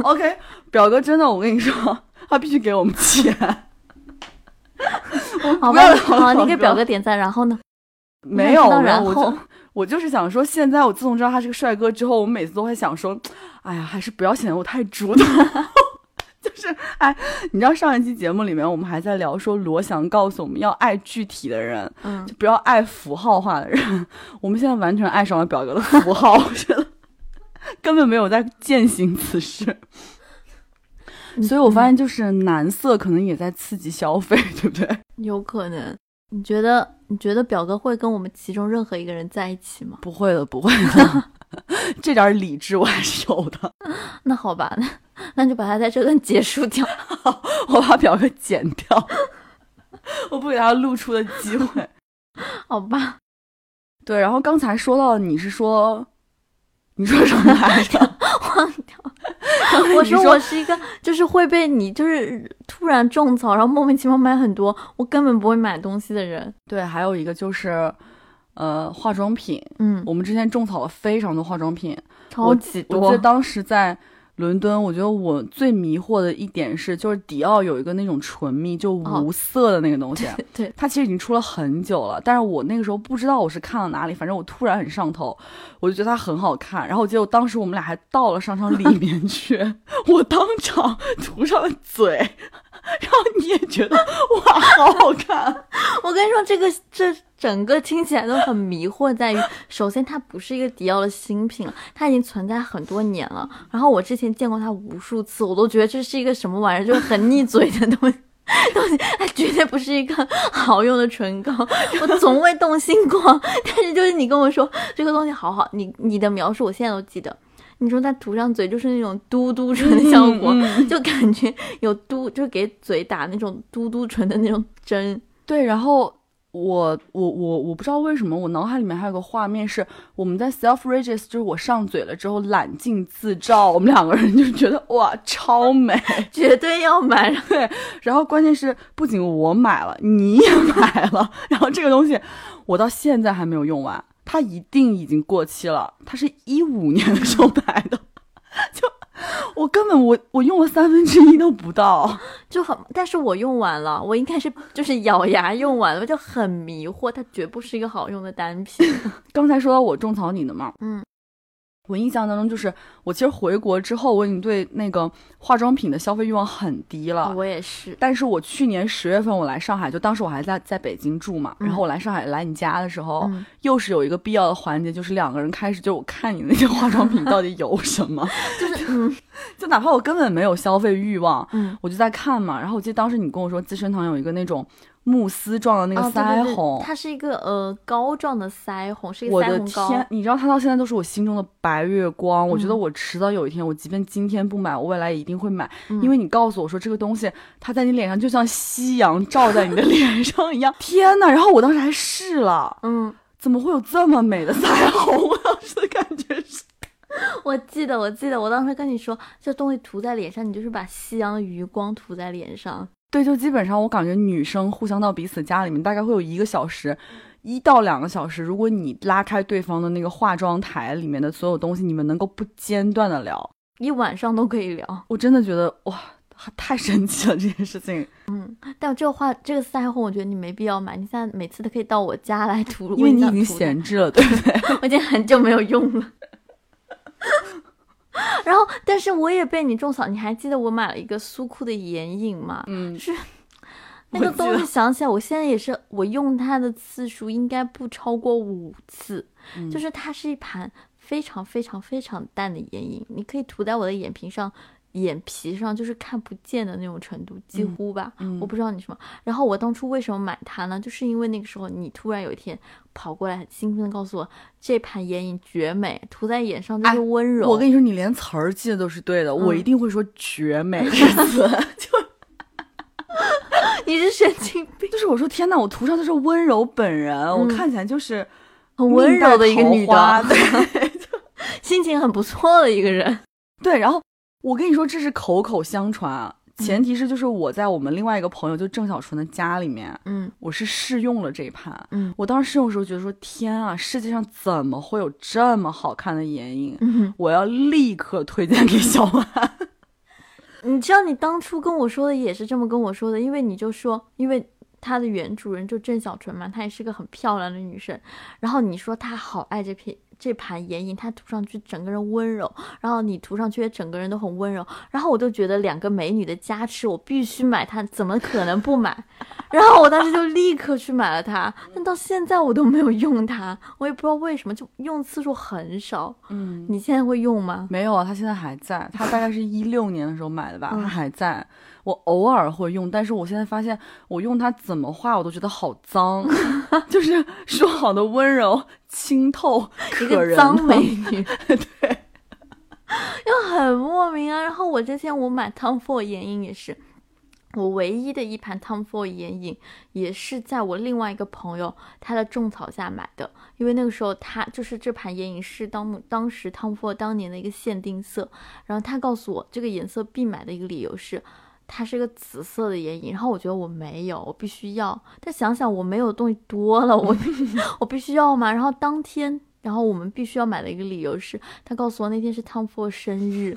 A: OK，表哥真的，我跟你说，他必须给我们钱。我
B: 好吧
A: 不
B: 好，你给表
A: 哥
B: 哥点赞，然后呢？
A: 没有，
B: 然后
A: 就我就是想说，现在我自从知道他是个帅哥之后，我每次都会想说，哎呀，还是不要显得我太主动。就是哎，你知道上一期节目里面我们还在聊说罗翔告诉我们要爱具体的人，
B: 嗯
A: 就不要爱符号化的人。我们现在完全爱上了表哥的符号，我觉得根本没有在践行此事。所以我发现，就是男色可能也在刺激消费，对不对？
B: 有可能。你觉得你觉得表哥会跟我们其中任何一个人在一起吗？
A: 不会的，不会的，这点理智我还是有的。
B: 那好吧，那那就把它在这段结束掉。
A: 我把表格剪掉，我不给他露出的机会。
B: 好吧，
A: 对，然后刚才说到你是说，你说什么来着？
B: 忘掉。我说我是一个，就是会被你就是突然种草，然后莫名其妙买很多，我根本不会买东西的人。
A: 对，还有一个就是，呃，化妆品。
B: 嗯，
A: 我们之前种草了非常多化妆品，
B: 超级多
A: 我记得。当时在伦敦，我觉得我最迷惑的一点是，就是迪奥有一个那种唇蜜，就
B: 哦
A: 无色的那个东西。
B: 对，
A: 它其实已经出了很久了，但是我那个时候不知道我是看到哪里，反正我突然很上头，我就觉得它很好看。然后结果当时我们俩还到了商场里 面去，我当场涂上了嘴，然后你也觉得哇，好好看。
B: 我跟你说，这个这整个听起来都很迷惑，在于 首先它不是一个迪奥的新品了，它已经存在很多年了。然后我之前见过它无数次，我都觉得这是一个什么玩意儿，就是很腻嘴的东西。东西，它绝对不是一个好用的唇膏，我从未动心过。但是就是你跟我说这个东西好好，你你的描述我现在都记得。你说它涂上嘴就是那种嘟嘟唇的效果，
A: 嗯
B: 就感觉有嘟，就给嘴打那种嘟嘟唇的那种针。
A: 对，然后我我我我不知道为什么，我脑海里面还有个画面是我们在 self regis，就是我上嘴了之后揽镜自照，我们两个人就觉得哇超美。
B: 绝对要买。
A: 对然后关键是不仅我买了，你也买了，然后这个东西我到现在还没有用完，它一定已经过期了，它是一五年的时候买的，就我根本我我用了三分之一都不到。
B: 就很，但是我用完了，我应该是就是咬牙用完了，就很迷惑，它绝不是一个好用的单品。
A: 刚才说到我种草你的嘛，
B: 嗯，
A: 我印象当中就是我其实回国之后，我已经对那个化妆品的消费欲望很低了。
B: 我也是，
A: 但是我去年十月份我来上海，就当时我还在在北京住嘛，
B: 嗯
A: 然后我来上海来你家的时候，
B: 嗯
A: 又是有一个必要的环节，就是两个人开始就我看你那些化妆品到底有什么，
B: 就是嗯
A: 就哪怕我根本没有消费欲望，
B: 嗯，
A: 我就在看嘛。然后我记得当时你跟我说资生堂有一个那种慕斯状的那个
B: 哦对对对
A: 腮红，
B: 它是一个呃膏状的腮红，是一个腮红膏。
A: 天，你知道它到现在都是我心中的白月光。我觉得
B: 嗯
A: 我迟早有一天，我即便今天不买，我未来也一定会买，
B: 嗯
A: 因为你告诉我说这个东西它在你脸上就像夕阳照在你的脸上一样。天呐！然后我当时还试了，
B: 嗯，
A: 怎么会有这么美的腮红？我当时的感觉是，
B: 我记得，我记得，我当时跟你说，这东西涂在脸上，你就是把夕阳的余光涂在脸上。
A: 对，就基本上我感觉女生互相到彼此家里面，大概会有一个小时。一到两个小时，如果你拉开对方的那个化妆台里面的所有东西，你们能够不间断的聊，
B: 一晚上都可以聊，
A: 我真的觉得哇，太神奇了这件事情。
B: 嗯但这个画这个腮红，我觉得你没必要买。你现在每次都可以到我家来涂，
A: 因为你已经闲置了，对不对？
B: 我已经很久没有用了。然后，但是我也被你种草。你还记得我买了一个苏库的眼影吗？
A: 嗯，
B: 是 那个东西，想起来，我现在也是，我用它的次数应该不超过五次。
A: 嗯
B: 就是它是一盘非常非常非常淡的眼影，你可以涂在我的眼皮上。眼皮上就是看不见的那种程度，几乎吧，
A: 嗯
B: 我不知道你什么。然后我当初为什么买它呢？就是因为那个时候你突然有一天跑过来，很兴奋的告诉我这盘眼影绝美，涂在眼上就是
A: 哎
B: 温柔。
A: 我跟你说，你连词儿记得都是对的，我
B: 嗯
A: 一定会说“绝美 ”这个词。就
B: 你是神经病，
A: 就是我说天呐，我涂上的是温柔本人，我
B: 嗯
A: 看起来就是
B: 很温柔的一个女的，
A: 对
B: 心情很不错的一个人。
A: 对。然后我跟你说，这是口口相传啊，前提是就是我在我们另外一个朋友就郑小纯的家里面，
B: 嗯
A: 我是试用了这一盘。
B: 嗯
A: 我当时试用的时候觉得说，天啊，世界上怎么会有这么好看的眼影？
B: 嗯，
A: 我要立刻推荐给小婉。
B: 你知道你当初跟我说的也是这么跟我说的，因为你就说，因为它的原主人就郑小纯嘛，她也是个很漂亮的女生，然后你说她好爱这片这盘眼影，它涂上去整个人温柔，然后你涂上去也整个人都很温柔，然后我就觉得两个美女的加持，我必须买它，怎么可能不买？然后我当时就立刻去买了它，但到现在我都没有用它，我也不知道为什么，就用次数很少。
A: 嗯。
B: 你现在会用吗？
A: 没有啊，它现在还在。它大概是一六年的时候买的吧，它还在。我偶尔会用，但是我现在发现我用它怎么画我都觉得好脏，就是说好的温柔、清透、
B: 一
A: 可人
B: 个脏
A: 的
B: 美女，
A: 对，
B: 又很莫名啊。然后我之前我买 Tom Ford 眼影也是，我唯一的一盘 Tom Ford 眼影也是在我另外一个朋友他的种草下买的，因为那个时候他就是这盘眼影是当当时 Tom Ford 当年的一个限定色，然后他告诉我这个颜色必买的一个理由是。它是个紫色的眼影，然后我觉得我没有，我必须要。但想想我没有东西多了，我 我必须要嘛。然后当天，然后我们必须要买的一个理由是，他告诉我那天是 Tom Ford 生日，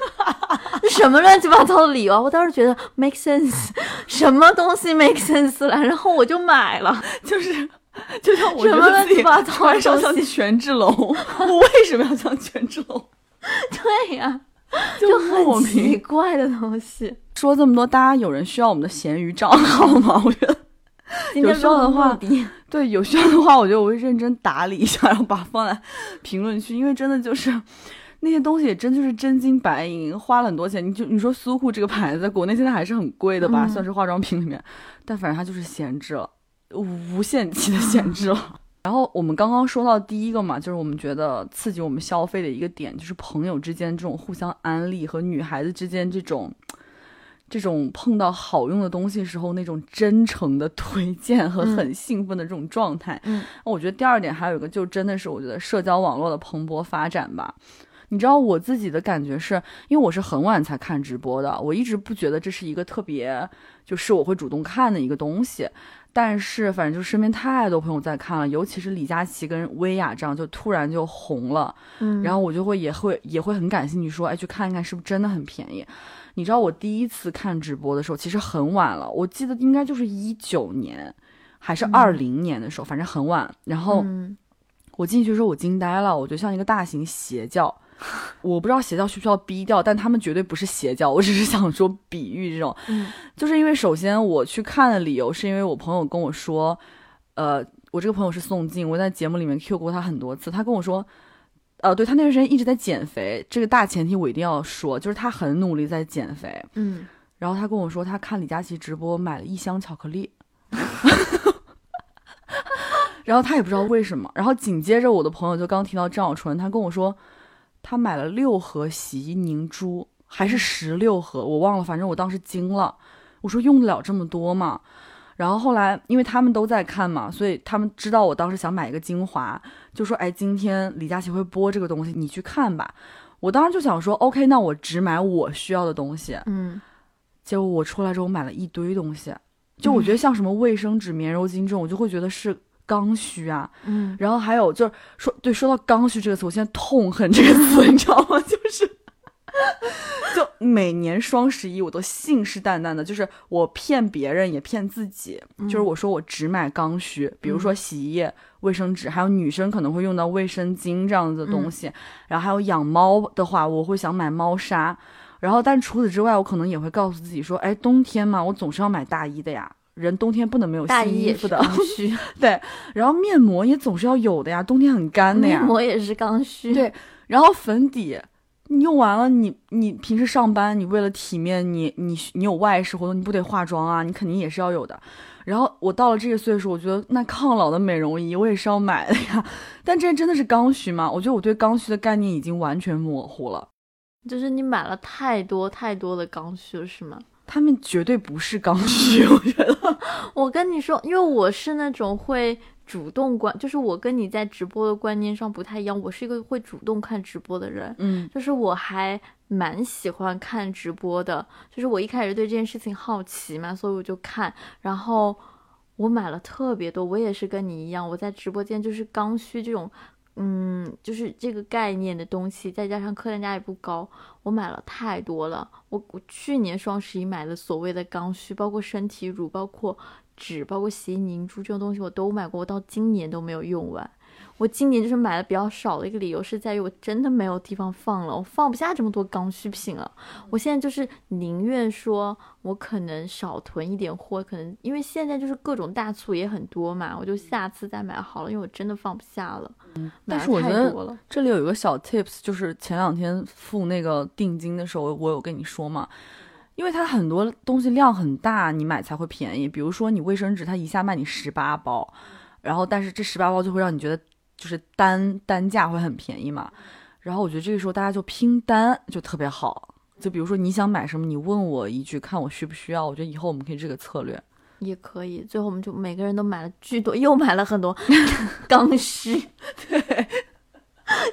B: 这 什么乱七八糟的理由啊！我当时觉得 make sense，什么东西 make sense 了，然后我就买了。
A: 就是。就像我
B: 什么乱七八糟的
A: 穿上像
B: 东西
A: 权志龙，我为什么要像权志龙？
B: 对呀、
A: 就
B: 就很奇
A: 名。
B: 怪的东西。
A: 说这么多，大家有人需要我们的闲鱼账号吗？我觉得有需要的话对，有需要的话，我觉得我会认真打理一下，然后把它放在评论区，因为真的就是那些东西也真就是真金白银，花了很多钱。你就你说苏护这个牌子，在国内现在还是很贵的吧，
B: 嗯
A: 算是化妆品里面，但反正它就是闲置了，无限期的闲置了。然后我们刚刚说到第一个嘛，就是我们觉得刺激我们消费的一个点，就是朋友之间这种互相安利和女孩子之间这种。这种碰到好用的东西时候，那种真诚的推荐和
B: 嗯
A: 很兴奋的这种状态，
B: 嗯
A: 我觉得第二点还有一个，就真的是我觉得社交网络的蓬勃发展吧。你知道我自己的感觉是，因为我是很晚才看直播的，我一直不觉得这是一个特别就是我会主动看的一个东西。但是反正就身边太多朋友在看了，尤其是李佳琦跟薇娅这样，就突然就红了。
B: 嗯，
A: 然后我就会也会也会很感兴趣，说，哎，去看一看是不是真的很便宜。你知道我第一次看直播的时候，其实很晚了，我记得应该就是一九年还是二零年的时候，反正很晚。然后
B: 嗯
A: 我进去的时候，我惊呆了，我觉得像一个大型邪教。我不知道邪教需不需要逼掉，但他们绝对不是邪教。我只是想说比喻这种，
B: 嗯
A: 就是因为首先我去看的理由是因为我朋友跟我说，呃，我这个朋友是宋静，我在节目里面 Q 过他很多次，他跟我说，呃，对他那段时间一直在减肥，这个大前提我一定要说，就是他很努力在减肥。
B: 嗯，
A: 然后他跟我说，他看李佳琦直播买了一箱巧克力，然后他也不知道为什么。然后紧接着我的朋友就刚提到张小纯，他跟我说，他买了六盒洗衣凝珠，还是十六盒，我忘了，反正我当时惊了。我说用得了这么多吗？然后后来因为他们都在看嘛，所以他们知道我当时想买一个精华，就说：“哎，今天李佳琦会播这个东西，你去看吧。”我当时就想说：“OK，那我只买我需要的东西。”
B: 嗯
A: 结果我出来之后买了一堆东西，就我觉得像什么卫生纸、棉柔巾这种，我就会觉得是刚需啊。
B: 嗯，
A: 然后还有就是说，对，说到刚需这个词，我现在痛恨这个词，你知道吗？就是，就每年双十一我都信誓旦旦的，就是我骗别人也骗自己，就是我说我只买刚需，比如说洗衣液、卫生纸，还有女生可能会用到卫生巾这样子的东西，然后还有养猫的话，我会想买猫砂。然后，但除此之外，我可能也会告诉自己说，哎，冬天嘛，我总是要买大衣的呀。人冬天不能没有
B: 大
A: 新
B: 衣
A: 服的，
B: 刚需，
A: 对。然后面膜也总是要有的呀，冬天很干的呀。
B: 面膜也是刚需。
A: 对，然后粉底你用完了，你你平时上班，你为了体面，你你你有外事活动，你不得化妆啊？你肯定也是要有的。然后我到了这个岁数，我觉得那抗老的美容仪我也是要买的呀。但这真的是刚需吗？我觉得我对刚需的概念已经完全模糊了。
B: 就是你买了太多太多的刚需了，是吗？
A: 他们绝对不是刚需，我觉得。
B: 我跟你说，因为我是那种会主动观，就是我跟你在直播的观念上不太一样，我是一个会主动看直播的人。
A: 嗯
B: 就是我还蛮喜欢看直播的，就是我一开始对这件事情好奇嘛，所以我就看，然后我买了特别多，我也是跟你一样，我在直播间就是刚需这种，嗯，就是这个概念的东西，再加上客单价也不高，我买了太多了。我我去年双十一买的所谓的刚需，包括身体乳，包括纸，包括洗衣凝珠这种东西，我都买过，我到今年都没有用完。我今年就是买的比较少的一个理由是在于我真的没有地方放了，我放不下这么多刚需品了。我现在就是宁愿说我可能少囤一点货，可能因为现在就是各种大促也很多嘛，我就下次再买好了，因为我真的放不下了，嗯
A: 但是我觉得。这里有一个小 tips，就是前两天付那个定金的时候，我有跟你说嘛，因为它很多东西量很大，你买才会便宜。比如说你卫生纸，它一下卖你十八包，然后但是这十八包就会让你觉得就是单单价会很便宜嘛。然后我觉得这个时候大家就拼单就特别好。就比如说你想买什么，你问我一句，看我需不需要。我觉得以后我们可以这个策略。
B: 也可以，最后我们就每个人都买了巨多，又买了很多 刚需。
A: 对，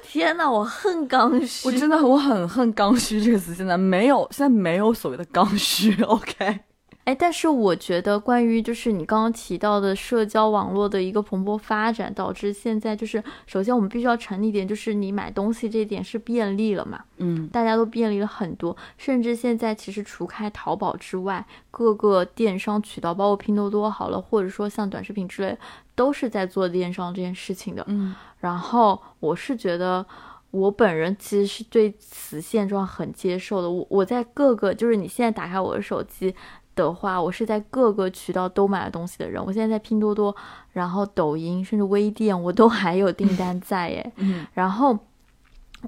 B: 天呐，我恨刚需，
A: 我真的我很恨刚需这个词。现在没有，现在没有所谓的刚需。OK。
B: 哎，但是我觉得，关于就是你刚刚提到的社交网络的一个蓬勃发展，导致现在就是，首先我们必须要承认一点，就是你买东西这一点是便利了嘛，
A: 嗯，
B: 大家都便利了很多，甚至现在其实除开淘宝之外，各个电商渠道，包括拼多多好了，或者说像短视频之类，都是在做电商这件事情的，
A: 嗯。
B: 然后我是觉得，我本人其实是对此现状很接受的。我我在各个，就是你现在打开我的手机。的话，我是在各个渠道都买了东西的人。我现在在拼多多，然后抖音，甚至微店，我都还有订单 在耶。
A: 嗯，
B: 然后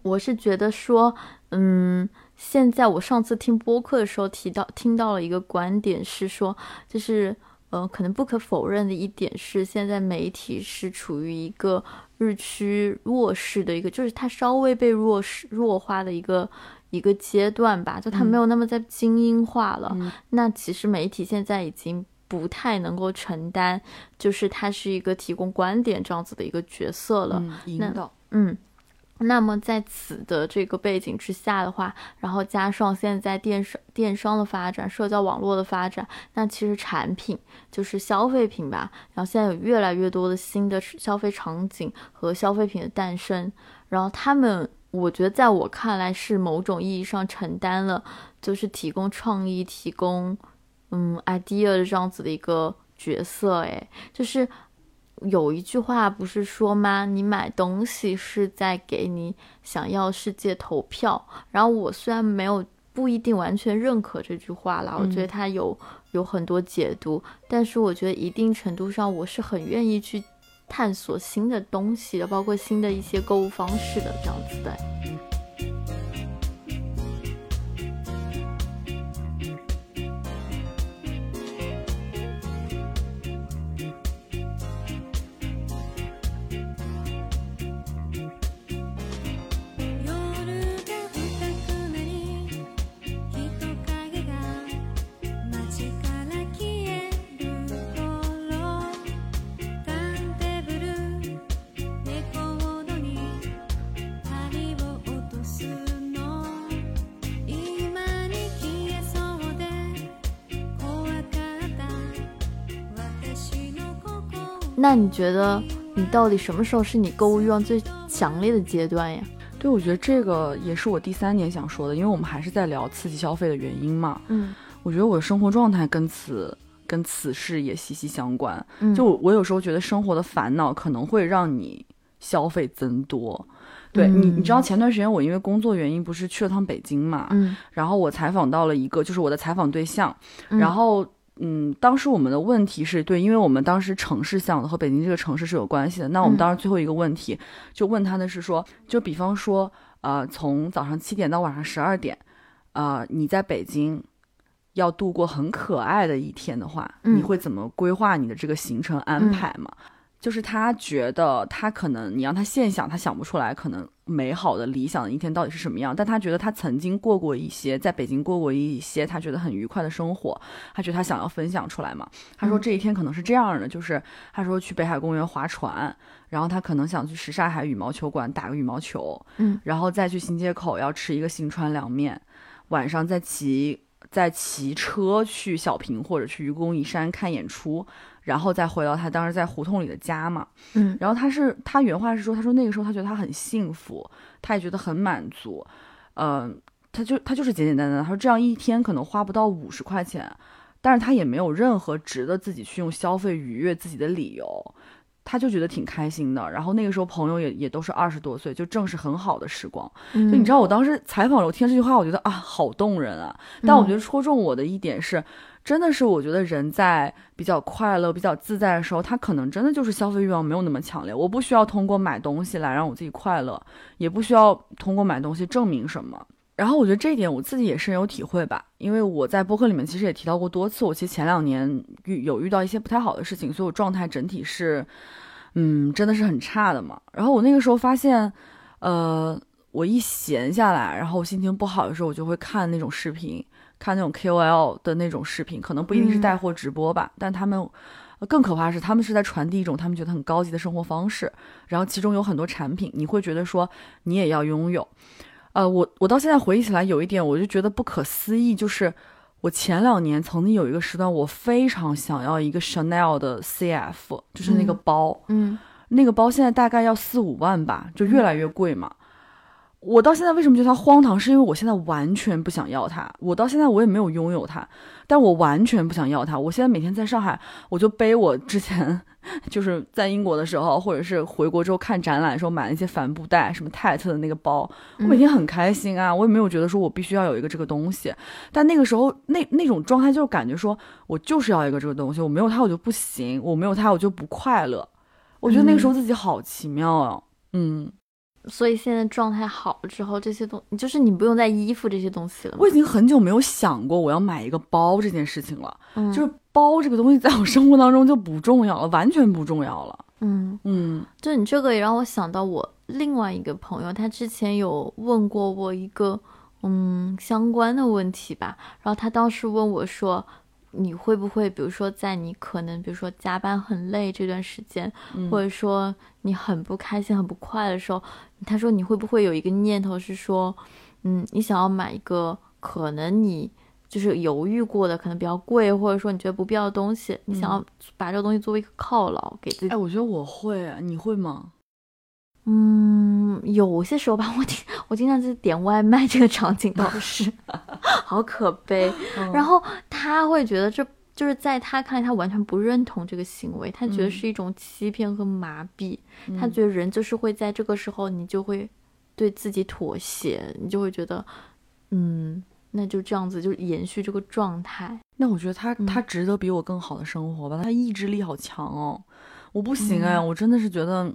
B: 我是觉得说，嗯，现在我上次听播客的时候提到，听到了一个观点是说，就是，呃，可能不可否认的一点是，现在媒体是处于一个日趋弱势的一个，就是它稍微被弱势弱化的一个。一个阶段吧，就它没有那么在精英化了。那其实媒体现在已经不太能够承担，就是它是一个提供观点这样子的一个角色了。
A: 引导，
B: 嗯。那么在此的这个背景之下的话，然后加上现在电商电商的发展、社交网络的发展，那其实产品就是消费品吧。然后现在有越来越多的新的消费场景和消费品的诞生，然后他们。我觉得，在我看来，是某种意义上承担了，就是提供创意、提供嗯 idea 的这样子的一个角色。哎，就是有一句话不是说吗？你买东西是在给你想要世界投票。然后我虽然没有不一定完全认可这句话啦，我觉得它有有很多解读，但是我觉得一定程度上，我是很愿意去。探索新的东西的，包括新的一些购物方式的，这样子的。那你觉得你到底什么时候是你购物欲望最强烈的阶段呀？
A: 对，我觉得这个也是我第三点想说的，因为我们还是在聊刺激消费的原因嘛。
B: 嗯，
A: 我觉得我的生活状态跟此跟此事也息息相关。
B: 嗯，
A: 就我有时候觉得生活的烦恼可能会让你消费增多。对你，你知道前段时间我因为工作原因不是去了趟北京嘛？
B: 嗯，
A: 然后我采访到了一个就是我的采访对象，然后。嗯，当时我们的问题是对，因为我们当时城市想的和北京这个城市是有关系的。那我们当时最后一个问题就问他的是说，就比方说，呃，从早上七点到晚上十二点，呃，你在北京要度过很可爱的一天的话，你会怎么规划你的这个行程安排嘛？就是他觉得他可能你让他现想，他想不出来可能美好的理想的一天到底是什么样。但他觉得他曾经过过一些在北京过过一些他觉得很愉快的生活，他觉得他想要分享出来嘛。他说这一天可能是这样的，就是他说去北海公园划船，然后他可能想去什刹海羽毛球馆打个羽毛球，
B: 嗯，
A: 然后再去新街口要吃一个新川凉面，晚上再骑再骑车去小平或者去愚公移山看演出。然后再回到他当时在胡同里的家嘛，
B: 嗯，
A: 然后他是他原话是说，他说那个时候他觉得他很幸福，他也觉得很满足，嗯，他就他就是简简单单，他说这样一天可能花不到五十块钱，但是他也没有任何值得自己去用消费愉悦自己的理由。他就觉得挺开心的，然后那个时候朋友也也都是二十多岁，就正是很好的时光。就你知道，我当时采访了，我听这句话，我觉得啊，好动人啊。但我觉得戳中我的一点是，真的是我觉得人在比较快乐、比较自在的时候，他可能真的就是消费欲望没有那么强烈。我不需要通过买东西来让我自己快乐，也不需要通过买东西证明什么。然后我觉得这一点我自己也深有体会吧，因为我在播客里面其实也提到过多次，我其实前两年遇有遇到一些不太好的事情，所以我状态整体是，嗯，真的是很差的嘛。然后我那个时候发现，呃，我一闲下来，然后我心情不好的时候，我就会看那种视频，看那种 KOL 的那种视频，可能不一定是
B: 嗯
A: 带货直播吧，但他们。呃更可怕的是，他们是在传递一种他们觉得很高级的生活方式，然后其中有很多产品，你会觉得说你也要拥有。呃，我我到现在回忆起来，有一点我就觉得不可思议，就是我前两年曾经有一个时段，我非常想要一个 Chanel 的 CF，就是那个
B: 嗯
A: 包，
B: 嗯
A: 那个包现在大概要四五万吧，就越来越贵嘛。我到现在为什么觉得它荒唐？是因为我现在完全不想要它，我到现在我也没有拥有它，但我完全不想要它。我现在每天在上海，我就背我之前就是在英国的时候，或者是回国之后看展览的时候买了一些帆布袋，什么泰特的那个包，我每天很开心啊，我也没有觉得说我必须要有一个这个东西。但那个时候那那种状态就是感觉说我就是要一个这个东西，我没有它我就不行，我没有它我就不快乐。我觉得那个时候自己好奇妙啊，嗯，
B: 所以现在状态好了之后，这些东就是你不用再依附这些东西了。
A: 我已经很久没有想过我要买一个包这件事情了，
B: 嗯
A: 就是包这个东西在我生活当中就不重要了，完全不重要了。
B: 嗯，
A: 嗯
B: 就你这个也让我想到我另外一个朋友，他之前有问过我一个嗯相关的问题吧，然后他当时问我说。你会不会，比如说，在你可能，比如说加班很累这段时间，
A: 嗯
B: 或者说你很不开心、很不快的时候，他说你会不会有一个念头是说，嗯，你想要买一个可能你就是犹豫过的，可能比较贵，或者说你觉得不必要的东西，你想要把这个东西作为一个犒劳给自己
A: 哎，我觉得我会，你会吗？
B: 嗯，有些时候吧，我经我经常就是点外卖，这个场景倒是 好可悲。
A: 嗯
B: 然后他会觉得这就是在他看来，他完全不认同这个行为，他觉得
A: 嗯
B: 是一种欺骗和麻痹。他
A: 嗯
B: 觉得人就是会在这个时候，你就会对自己妥协，你就会觉得，嗯，那就这样子，就延续这个状态。
A: 那我觉得他
B: 嗯
A: 他值得比我更好的生活吧，他意志力好强哦，我不行哎，
B: 嗯
A: 我真的是觉得，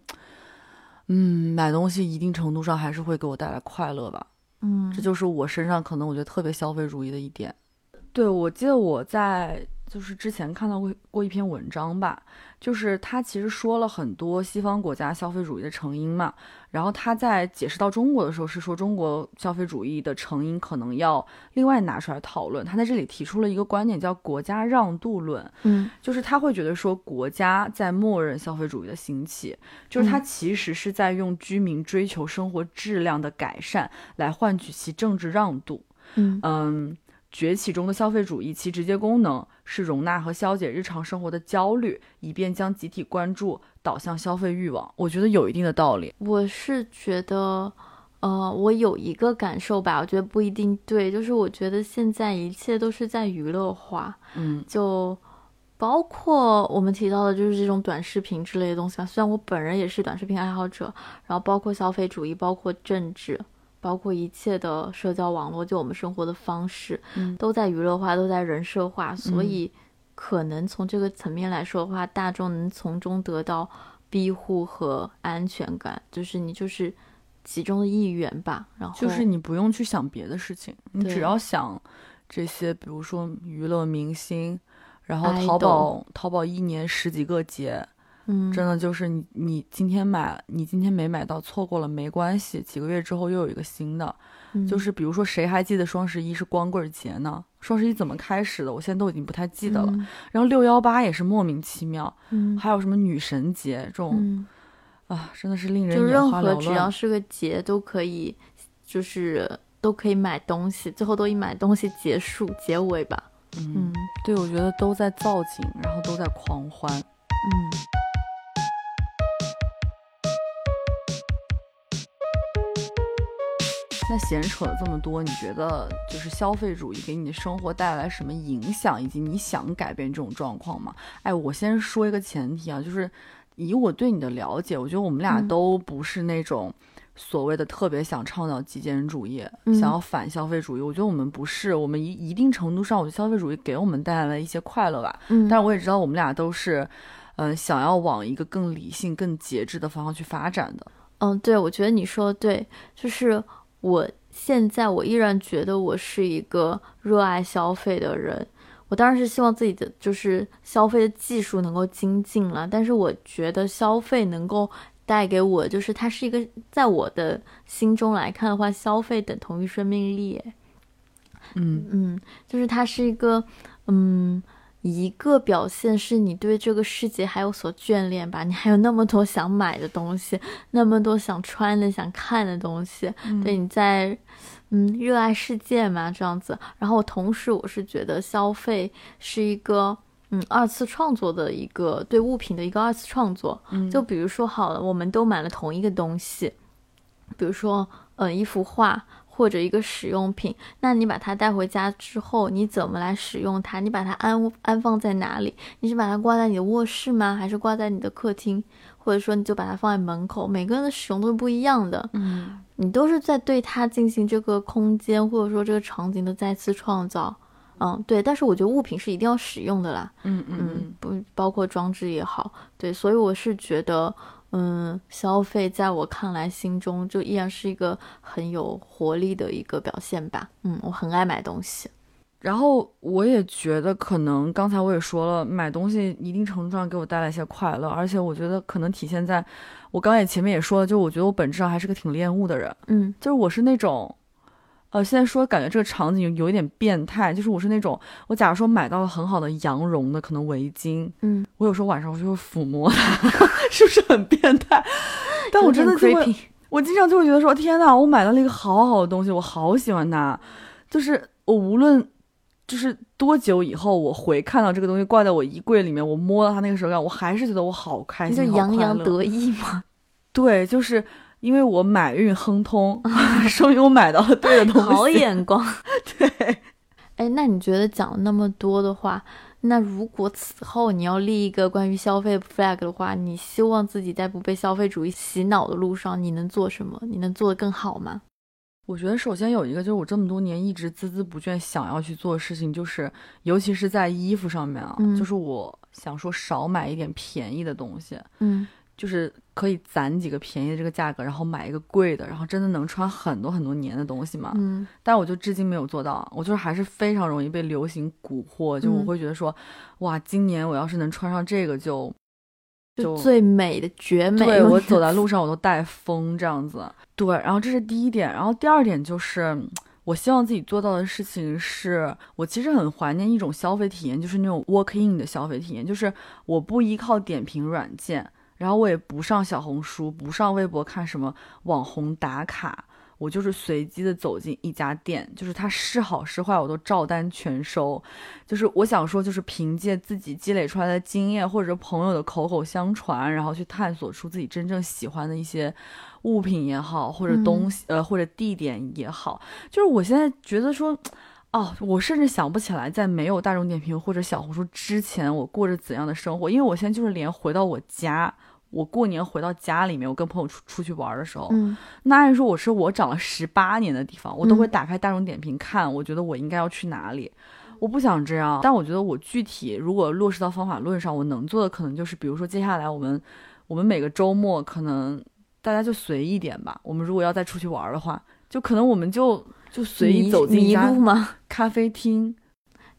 A: 嗯，买东西一定程度上还是会给我带来快乐吧。
B: 嗯，
A: 这就是我身上可能我觉得特别消费主义的一点。对，我记得我在就是之前看到过过一篇文章吧，就是他其实说了很多西方国家消费主义的成因嘛，然后他在解释到中国的时候是说中国消费主义的成因可能要另外拿出来讨论。他在这里提出了一个观点叫国家让渡论，
B: 嗯
A: 就是他会觉得说国家在默认消费主义的兴起，就是他
B: 嗯
A: 其实是在用居民追求生活质量的改善来换取其政治让渡。
B: 嗯
A: 嗯，崛起中的消费主义，其直接功能是容纳和消解日常生活的焦虑，以便将集体关注导向消费欲望。我觉得有一定的道理。
B: 我是觉得，呃，我有一个感受吧，我觉得不一定对，就是我觉得现在一切都是在娱乐化，
A: 嗯
B: 就包括我们提到的，就是这种短视频之类的东西吧。虽然我本人也是短视频爱好者，然后包括消费主义，包括政治，包括一切的社交网络，就我们生活的方式，
A: 嗯。
B: 都在娱乐化，都在人设化，所
A: 嗯。
B: 以可能从这个层面来说的话，大众能从中得到庇护和安全感，就是你就是其中的一员吧。然后
A: 就是你不用去想别的事情，你只要想这些，比如说娱乐明星，然后淘宝淘宝一年十几个节，
B: 嗯，
A: 真的就是你你今天买，你今天没买到，错过了没关系，几个月之后又有一个新的。
B: 嗯
A: 就是比如说，谁还记得双十一是光棍节呢？双十一怎么开始的？我现在都已经不太记得了。
B: 嗯
A: 然后六幺八也是莫名其妙，
B: 嗯
A: 还有什么女神节这种、
B: 嗯。
A: 啊，真的是令人
B: 就任何只要。是个节都可以，就是都可以买东西，最后都以买东西结束结尾吧。
A: 嗯
B: 嗯，
A: 对，我觉得都在造景，然后都在狂欢。
B: 嗯
A: 那闲扯了这么多，你觉得就是消费主义给你的生活带来什么影响，以及你想改变这种状况吗？哎，我先说一个前提啊，就是以我对你的了解，我觉得我们俩
B: 嗯
A: 都不是那种所谓的特别想倡导极简主义，
B: 嗯
A: 想要反消费主义。我觉得我们不是，我们一一定程度上，我觉得消费主义给我们带来了一些快乐吧。
B: 嗯，
A: 但是我也知道我们俩都是，嗯、想要往一个更理性、更节制的方向去发展的。
B: 嗯，对，我觉得你说的对，就是我现在我依然觉得我是一个热爱消费的人。我当然是希望自己的就是消费的技术能够精进了，但是我觉得消费能够带给我，就是它是一个在我的心中来看的话，消费等同于生命力。哎
A: 嗯
B: 嗯，就是它是一个，嗯，一个表现是你对这个世界还有所眷恋吧，你还有那么多想买的东西，那么多想穿的、想看的东西，对，你在，嗯，热爱世界嘛，这样子。然后同时，我是觉得消费是一个，嗯，二次创作的一个对物品的一个二次创作。
A: 嗯
B: 就比如说好了，我们都买了同一个东西，比如说，呃，一幅画或者一个使用品，那你把它带回家之后，你怎么来使用它？你把它安安放在哪里？你是把它挂在你的卧室吗？还是挂在你的客厅？或者说你就把它放在门口？每个人的使用都是不一样的，
A: 嗯
B: 你都是在对它进行这个空间或者说这个场景的再次创造。嗯，对，但是我觉得物品是一定要使用的啦。
A: 嗯嗯
B: 嗯，不包括装置也好，对，所以我是觉得，嗯，消费在我看来，心中就依然是一个很有活力的一个表现吧。嗯，我很爱买东西。
A: 然后我也觉得，可能刚才我也说了，买东西一定程度上给我带来一些快乐，而且我觉得可能体现在我刚才也前面也说了，就我觉得我本质上还是个挺恋物的人，
B: 嗯
A: 就是我是那种，呃，现在说感觉这个场景有一点变态，就是我是那种，我假如说买到了很好的羊绒的可能围巾，
B: 嗯，
A: 我有时候晚上我就会抚摸它，是不是很变态？但我真的就会我经常就会觉得说，天呐，我买到了一个好好的东西，我好喜欢它。就是我无论就是多久以后，我回看到这个东西挂在我衣柜里面，我摸到它那个手感，我还是觉得我好开心，好
B: 就洋洋得意嘛，
A: 对，就是因为我买运亨通，说明我买到了对的东西。
B: 好眼光。
A: 对，
B: 哎，那你觉得讲了那么多的话，那如果此后你要立一个关于消费 flag 的话，你希望自己在不被消费主义洗脑的路上，你能做什么？你能做得更好吗？
A: 我觉得首先有一个就是我这么多年一直孜孜不倦想要去做的事情，就是尤其是在衣服上面啊，
B: 嗯
A: 就是我想说少买一点便宜的东西。
B: 嗯
A: 就是可以攒几个便宜的这个价格，然后买一个贵的，然后真的能穿很多很多年的东西嘛。
B: 嗯
A: 但我就至今没有做到，我就是还是非常容易被流行蛊惑，就我
B: 嗯
A: 会觉得说，哇，今年我要是能穿上这个就，
B: 就
A: 就
B: 最美的绝美。
A: 对我 走在路上我都带风这样子。对，然后这是第一点，然后第二点就是。嗯我希望自己做到的事情是，我其实很怀念一种消费体验，就是那种 walk in 的消费体验，就是我不依靠点评软件，然后我也不上小红书，不上微博看什么网红打卡，我就是随机的走进一家店，就是它是好是坏我都照单全收。就是我想说，就是凭借自己积累出来的经验，或者朋友的口口相传，然后去探索出自己真正喜欢的一些物品也好，或者东西、呃或者地点也好。就是我现在觉得说。哦，我甚至想不起来，在没有大众点评或者小红书之前，我过着怎样的生活。因为我现在就是连回到我家，我过年回到家里面，我跟朋友出出去玩的时候，
B: 嗯
A: 那按说我是我长了十八年的地方，我都会
B: 嗯
A: 打开大众点评看，我觉得我应该要去哪里。我不想这样，但我觉得我具体如果落实到方法论上，我能做的可能就是，比如说接下来我们我们每个周末可能大家就随意一点吧。我们如果要再出去玩的话，就可能我们就就随意走进一
B: 迷
A: 家？咖啡厅。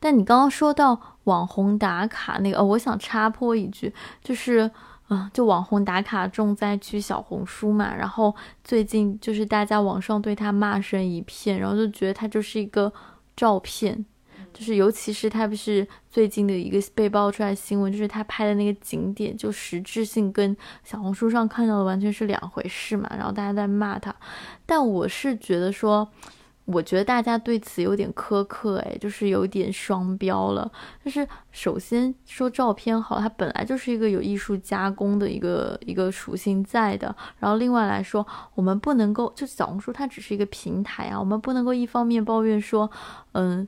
B: 但你刚刚说到网红打卡那个，呃，我想插播一句，就是，啊、就网红打卡重灾区小红书嘛，然后最近就是大家网上对他骂声一片，然后就觉得他就是一个照片，就是尤其是他不是最近的一个被爆出来的新闻，就是他拍的那个景点，就实质性跟小红书上看到的完全是两回事嘛，然后大家在骂他，但我是觉得说。我觉得大家对此有点苛刻，哎，就是有点双标了。就是首先说照片好，它本来就是一个有艺术加工的一个一个属性在的。然后另外来说，我们不能够就小红书它只是一个平台啊，我们不能够一方面抱怨说，嗯。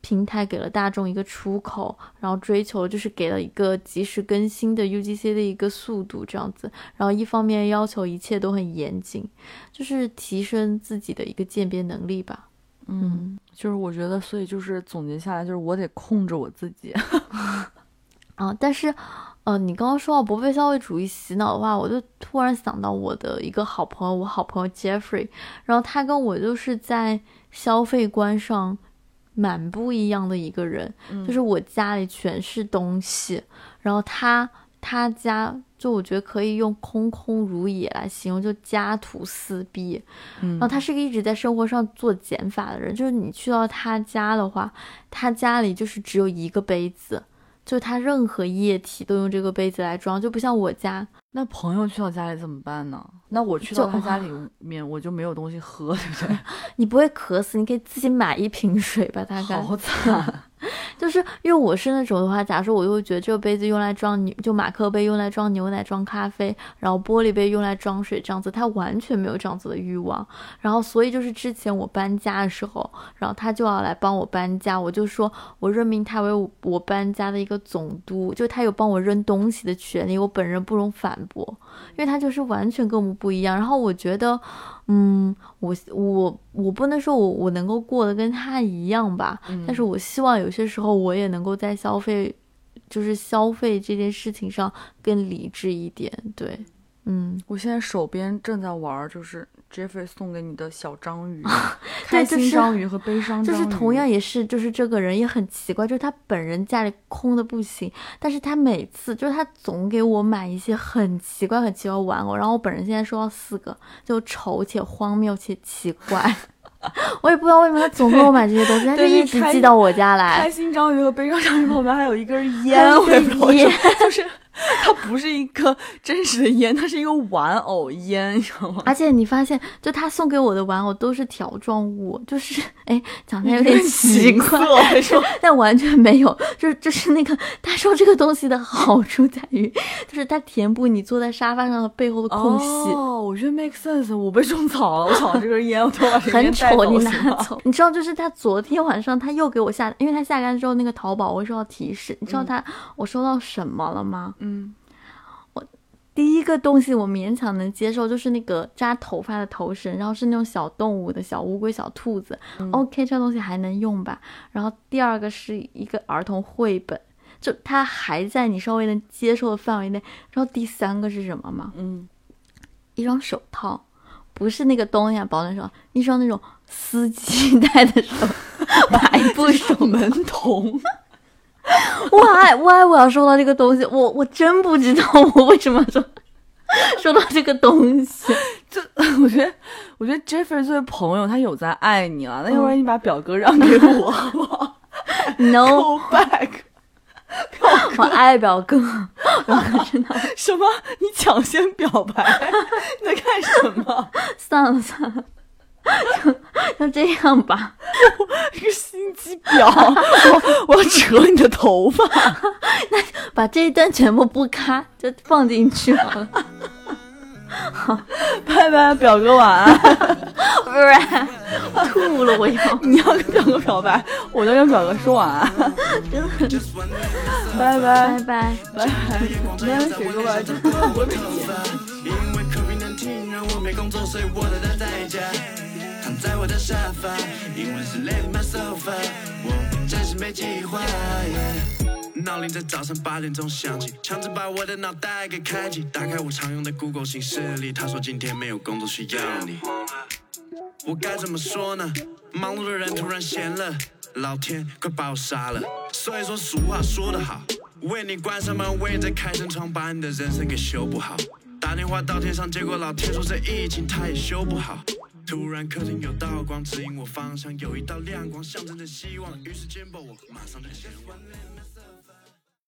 B: 平台给了大众一个出口，然后追求就是给了一个及时更新的 UGC 的一个速度这样子，然后一方面要求一切都很严谨，就是提升自己的一个鉴别能力吧。嗯，
A: 就是我觉得，所以就是总结下来，就是我得控制我自己。
B: 啊，但是，呃，你刚刚说到不被消费主义洗脑的话，我就突然想到我的一个好朋友，我好朋友 Jeffrey，然后他跟我就是在消费观上蛮不一样的一个人，就是我家里全是东西，然后他他家就我觉得可以用空空如也来形容，就家徒四壁。
A: 嗯
B: 然后他是个一直在生活上做减法的人，就是你去到他家的话，他家里就是只有一个杯子，就是他任何液体都用这个杯子来装，就不像我家，
A: 那朋友去到家里怎么办呢？那我去到他家里 面，我就没有东西喝，对不对？
B: 你不会渴死，你可以自己买一瓶水吧，大概。
A: 好惨。
B: 就是因为我是那种的话，假如说我又觉得这个杯子用来装牛，就马克杯用来装牛奶、装咖啡，然后玻璃杯用来装水这样子，他完全没有这样子的欲望。然后所以就是之前我搬家的时候，然后他就要来帮我搬家，我就说我任命他为我搬家的一个总督，就他有帮我扔东西的权利，我本人不容反驳，因为他就是完全跟我们不一样。然后我觉得。嗯，我我我不能说我我能够过得跟他一样吧，但是我希望有些时候我也能够在消费，就是消费这件事情上更理智一点。对，嗯，
A: 我现在手边正在玩，就是 Jeffrey 送给你的小章鱼，开心章鱼和悲伤章鱼。
B: 就是同样也是，就是这个人也很奇怪，就是他本人家里空的不行，但是他每次就是他总给我买一些很奇怪很奇怪的玩偶，然后我本人现在收到四个，就丑且荒谬且奇怪。我也不知道为什么他总给我买这些东西，他就一直寄到我家来
A: 开。心章鱼和悲伤章鱼旁边还有一根烟，我也不知道为什么
B: 烟
A: 就是 它不是一个真实的烟，它是一个玩偶烟，你知道吗？
B: 而且你发现，就他送给我的玩偶都是条状物，就是哎，讲的有点奇怪？但完全没有，就是就是那个他说这个东西的好处在于，就是它填补你坐在沙发上的背后的空隙。
A: 哦，我觉得 make sense。我被种草了，我草这根烟，我都把这根
B: 很丑，你？拿走。你知道，就是他昨天晚上他又给我下，因为他下单之后那个淘宝我会收到提示，你知道他、我收到什么了吗？
A: 嗯，我
B: 第一个东西我勉强能接受，就是那个扎头发的头绳，然后是那种小动物的小乌龟、小兔子、o k 这东西还能用吧。然后第二个是一个儿童绘本，就它还在你稍微能接受的范围内。然后第三个是什么吗？
A: 嗯，
B: 一双手套，不是那个东亚保暖手套，一双那种司机戴的手排布手
A: 门童。
B: why why 我要收到这个东西？我我真不知道我为什么说收到这个东西。
A: 这 我觉得，我觉得 Jeffrey 作为朋友，他有在爱你了。那要不然你把表哥让给我，好不好 No，back。
B: 我爱表哥，表哥真的
A: 什么？你抢先表白？你在干什么？
B: 算了算了，就 就这样吧。
A: 一个心机婊！我我要扯你的头发。
B: 那把这一段全部不咔就放进去好了。
A: 拜拜，表哥晚安。
B: 不然吐了我要。
A: 你要跟表哥表白，我就跟表哥说晚安。拜拜
B: 拜拜。
A: 拜拜。今天谁说拜？我没
E: 因为 COVID-19 让我没工作，所以我在我的沙发，英文是 Let myself up，我暂时没计划。闹铃在早上八点钟响起，强制把我的脑袋给开启。打开我常用的 Google 形式里，他说今天没有工作需要你。我该怎么说呢？忙碌的人突然闲了，老天快把我杀了。所以说俗话说得好，为你关上门，我也在开扇窗，把你的人生给修补好。打电话到天上，结果老天说这疫情他也修不好。突然客厅有道光指引我方向，有一道亮光象征着希望，于是肩膀我马上就前往。